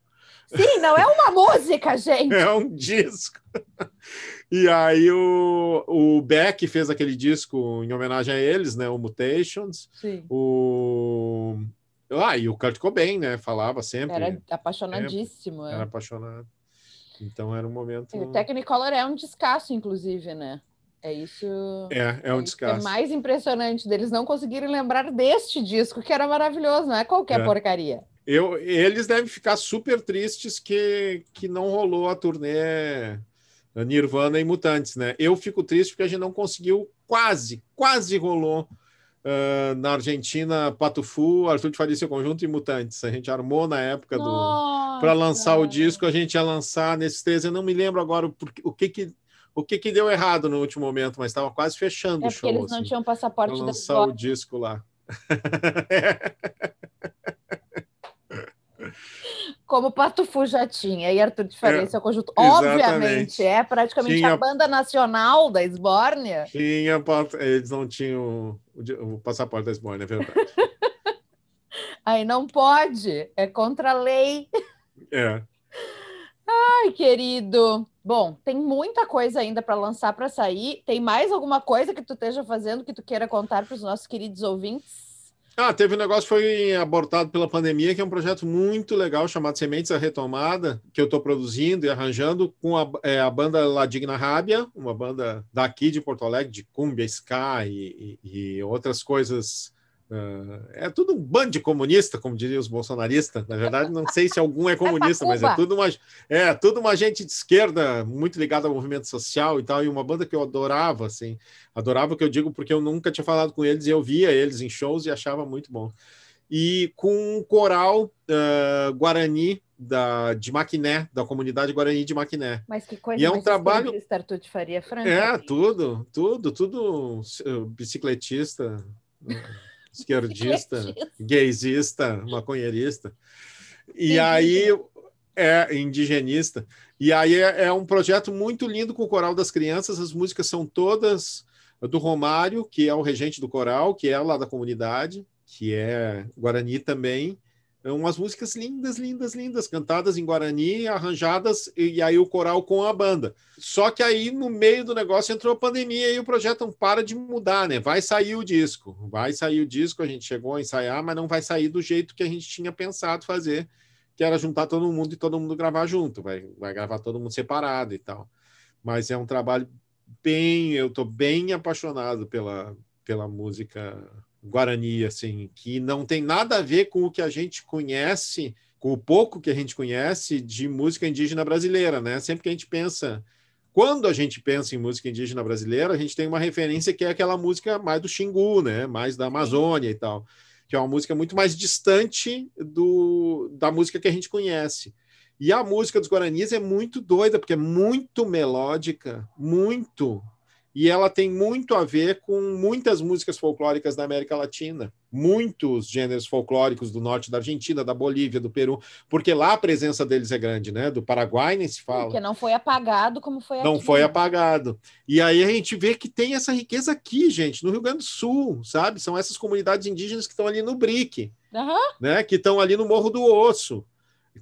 Sim, não é uma música, gente. É um disco. E aí o, o Beck fez aquele disco em homenagem a eles, né? O Mutations. Sim. O... Ah, e o Kurt Cobain, né? Falava sempre. Era apaixonadíssimo. Era é. apaixonado. Então era um momento. o Technicolor é um descasso, inclusive, né? É isso. É, é um é descasso. É mais impressionante deles não conseguirem lembrar deste disco, que era maravilhoso, não é qualquer é. porcaria. Eu, eles devem ficar super tristes que, que não rolou a turnê Nirvana e Mutantes, né? Eu fico triste porque a gente não conseguiu, quase, quase rolou uh, na Argentina Patufu, Arthur de Faria seu conjunto e Mutantes. A gente armou na época do para lançar o disco, a gente ia lançar nesses três. Eu não me lembro agora o, o que que o que, que deu errado no último momento, mas estava quase fechando é o show. Eles não assim, tinham passaporte para lançar o disco lá. Como Patufu já tinha, e Arthur de Faria, é, seu conjunto, obviamente, é praticamente tinha, a banda nacional da Esbórnia. Tinha, eles não tinham o, o passaporte da Esbórnia, é verdade. Aí não pode, é contra a lei. É. Ai, querido. Bom, tem muita coisa ainda para lançar para sair. Tem mais alguma coisa que tu esteja fazendo que tu queira contar para os nossos queridos ouvintes? Ah, teve um negócio que foi abortado pela pandemia, que é um projeto muito legal chamado Sementes à Retomada, que eu estou produzindo e arranjando com a, é, a banda Ladigna Rábia, uma banda daqui de Porto Alegre, de cumbia, ska e, e, e outras coisas é tudo um bando de comunista, como diriam os bolsonaristas. Na verdade, não sei se algum é comunista, mas é tudo uma, é tudo uma gente de esquerda muito ligada ao movimento social e tal. E uma banda que eu adorava, assim, adorava que eu digo porque eu nunca tinha falado com eles e eu via eles em shows e achava muito bom. E com um coral uh, Guarani da, de Maquiné, da comunidade Guarani de Maquiné. Mas que coisa e é um trabalho de Faria Franca. É, tudo, tudo, tudo bicicletista esquerdista, gaysista, maconheirista. E aí é indigenista. E aí é, é, um projeto muito lindo com o Coral das Crianças. As músicas são todas do Romário, que é o regente do coral, que é lá da comunidade, que é Guarani também. É umas músicas lindas, lindas, lindas, cantadas em Guarani, arranjadas, e, aí o coral com a banda. Só que aí, no meio do negócio, entrou a pandemia e o projeto não para de mudar, né? Vai sair o disco, vai sair o disco, a gente chegou a ensaiar, mas não vai sair do jeito que a gente tinha pensado fazer, que era juntar todo mundo e todo mundo gravar junto, vai, vai gravar todo mundo separado e tal. Mas é um trabalho bem, eu estou bem apaixonado pela, pela música Guarani, assim, que não tem nada a ver com o que a gente conhece, com o pouco que a gente conhece de música indígena brasileira, né? Sempre que a gente pensa, quando a gente pensa em música indígena brasileira, a gente tem uma referência que é aquela música mais do Xingu, né? Mais da Amazônia e tal, que é uma música muito mais distante do, da música que a gente conhece. E a música dos Guaranis é muito doida, porque é muito melódica, muito e ela tem muito a ver com muitas músicas folclóricas da América Latina, muitos gêneros folclóricos do norte da Argentina, da Bolívia, do Peru, porque lá a presença deles é grande, né? Do Paraguai nem se fala. Porque não foi apagado como foi aqui. Não foi apagado. E aí a gente vê que tem essa riqueza aqui, gente, no Rio Grande do Sul, sabe? São essas comunidades indígenas que estão ali no BRIC, uhum. né? Que estão ali no Morro do Osso.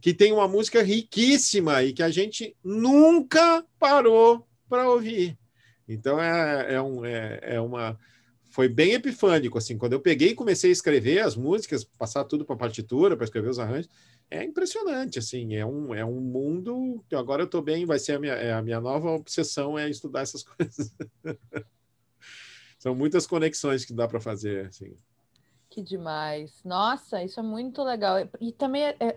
que tem uma música riquíssima e que a gente nunca parou para ouvir. Então é, é, um, é, é uma foi bem epifânico assim quando eu peguei e comecei a escrever as músicas passar tudo para partitura para escrever os arranjos é impressionante assim é um, é um mundo agora eu estou bem vai ser a minha, é, a minha nova obsessão é estudar essas coisas são muitas conexões que dá para fazer assim que demais. Nossa, isso é muito legal. E também é, é,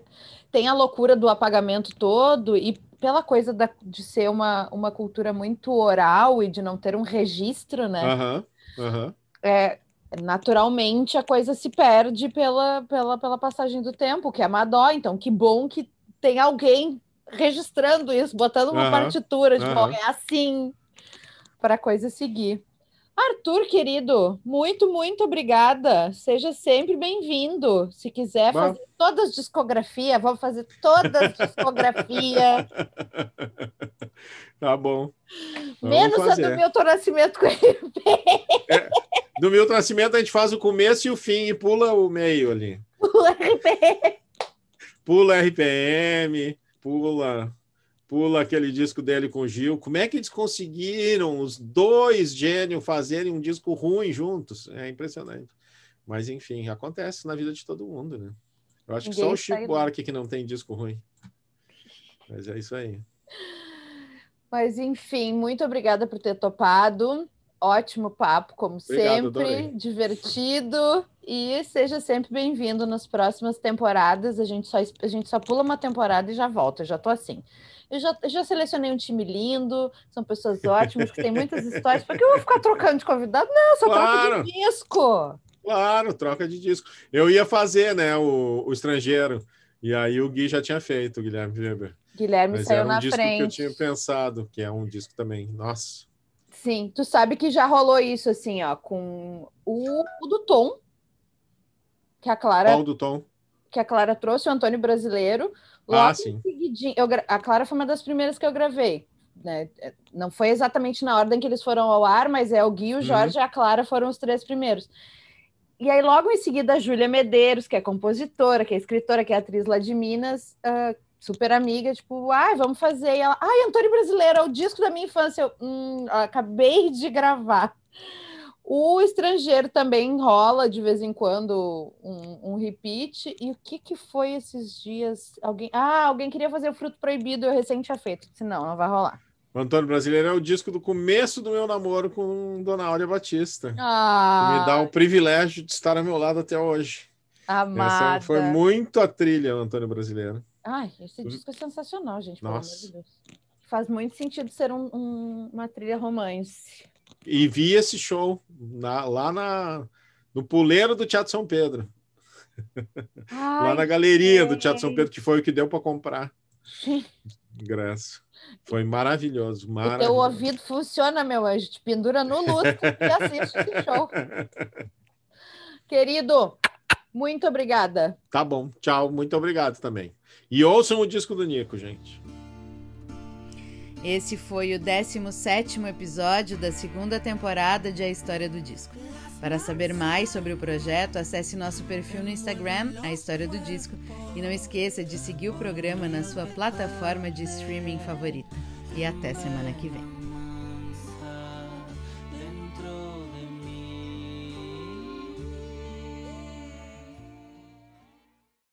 tem a loucura do apagamento todo, e pela coisa da, de ser uma, uma cultura muito oral e de não ter um registro, né? Uhum. Uhum. É, naturalmente a coisa se perde pela, pela, pela passagem do tempo, que é uma dó. Então, que bom que tem alguém registrando isso, botando uma uhum, partitura de tipo, é assim para a coisa seguir. Arthur, querido, muito, muito obrigada. Seja sempre bem-vindo. Se quiser Bom. fazer todas as discografia, vamos fazer todas as discografia. Tá bom. Vamos Menos fazer. a do Milton Nascimento com RP. É, do Milton Nascimento a gente faz o começo e o fim e pula o meio ali. Pula RPM. Pula RPM, pula pula aquele disco dele com o Gil. Como é que eles conseguiram, os dois gênios, fazerem um disco ruim juntos? É impressionante. Mas, enfim, acontece na vida de todo mundo, né? Eu acho Ninguém que só o Chico Buarque que não tem disco ruim. Mas é isso aí. Mas, enfim, muito obrigada por ter topado. Ótimo papo, como Obrigado, sempre, adorei. divertido. E seja sempre bem-vindo nas próximas temporadas. A gente, só, a gente só pula uma temporada e já volta. Eu já tô assim. Eu já, eu já selecionei um time lindo, são pessoas ótimas, que têm muitas histórias. Por que eu vou ficar trocando de convidado? Não, só claro. troca de disco. Claro, troca de disco. Eu ia fazer, né, o, o estrangeiro. E aí o Gui já tinha feito, o Guilherme Weber. Guilherme Mas saiu era um na disco frente. que eu tinha pensado, que é um disco também. Nossa. Sim, tu sabe que já rolou isso, assim, ó, com o, o do Tom, que a Clara... Qual do Tom? Que a Clara trouxe, o Antônio Brasileiro. Logo ah, sim. Eu, a Clara foi uma das primeiras que eu gravei. Né? Não foi exatamente na ordem que eles foram ao ar, mas é o Gui, o uhum. Jorge uhum. e a Clara foram os três primeiros. E aí, logo em seguida, a Júlia Medeiros, que é compositora, que é escritora, que é atriz lá de Minas, uh, super amiga, tipo, ai, ah, vamos fazer. E ela, ai, Antônio Brasileiro, é o disco da minha infância. Eu hum, acabei de gravar. O estrangeiro também rola de vez em quando um, um, repeat. E o que, que foi esses dias? Alguém, ah, alguém queria fazer o fruto proibido, eu recém tinha feito. Disse, não, não vai rolar. O Antônio Brasileiro é o disco do começo do meu namoro com Dona Áurea Batista. Ah, me dá o privilégio de estar ao meu lado até hoje. Amada. Essa foi muito a trilha, o Antônio Brasileiro. Ai, esse disco é sensacional, gente. Nossa. De Faz muito sentido ser um, um, uma trilha romance. E vi esse show na, lá na, no puleiro do Teatro São Pedro. Ai, lá na galeria do Teatro São Pedro, que foi o que deu para comprar. Ingresso. Foi maravilhoso, maravilhoso. O teu ouvido funciona, meu anjo. Te pendura no lustre e assiste esse show. Querido, muito obrigada. Tá bom. Tchau. Muito obrigado também. E ouçam o disco do Nico, gente. Esse foi o 17 episódio da segunda temporada de A História do Disco. Para saber mais sobre o projeto, acesse nosso perfil no Instagram, A História do Disco, e não esqueça de seguir o programa na sua plataforma de streaming favorita. E até semana que vem.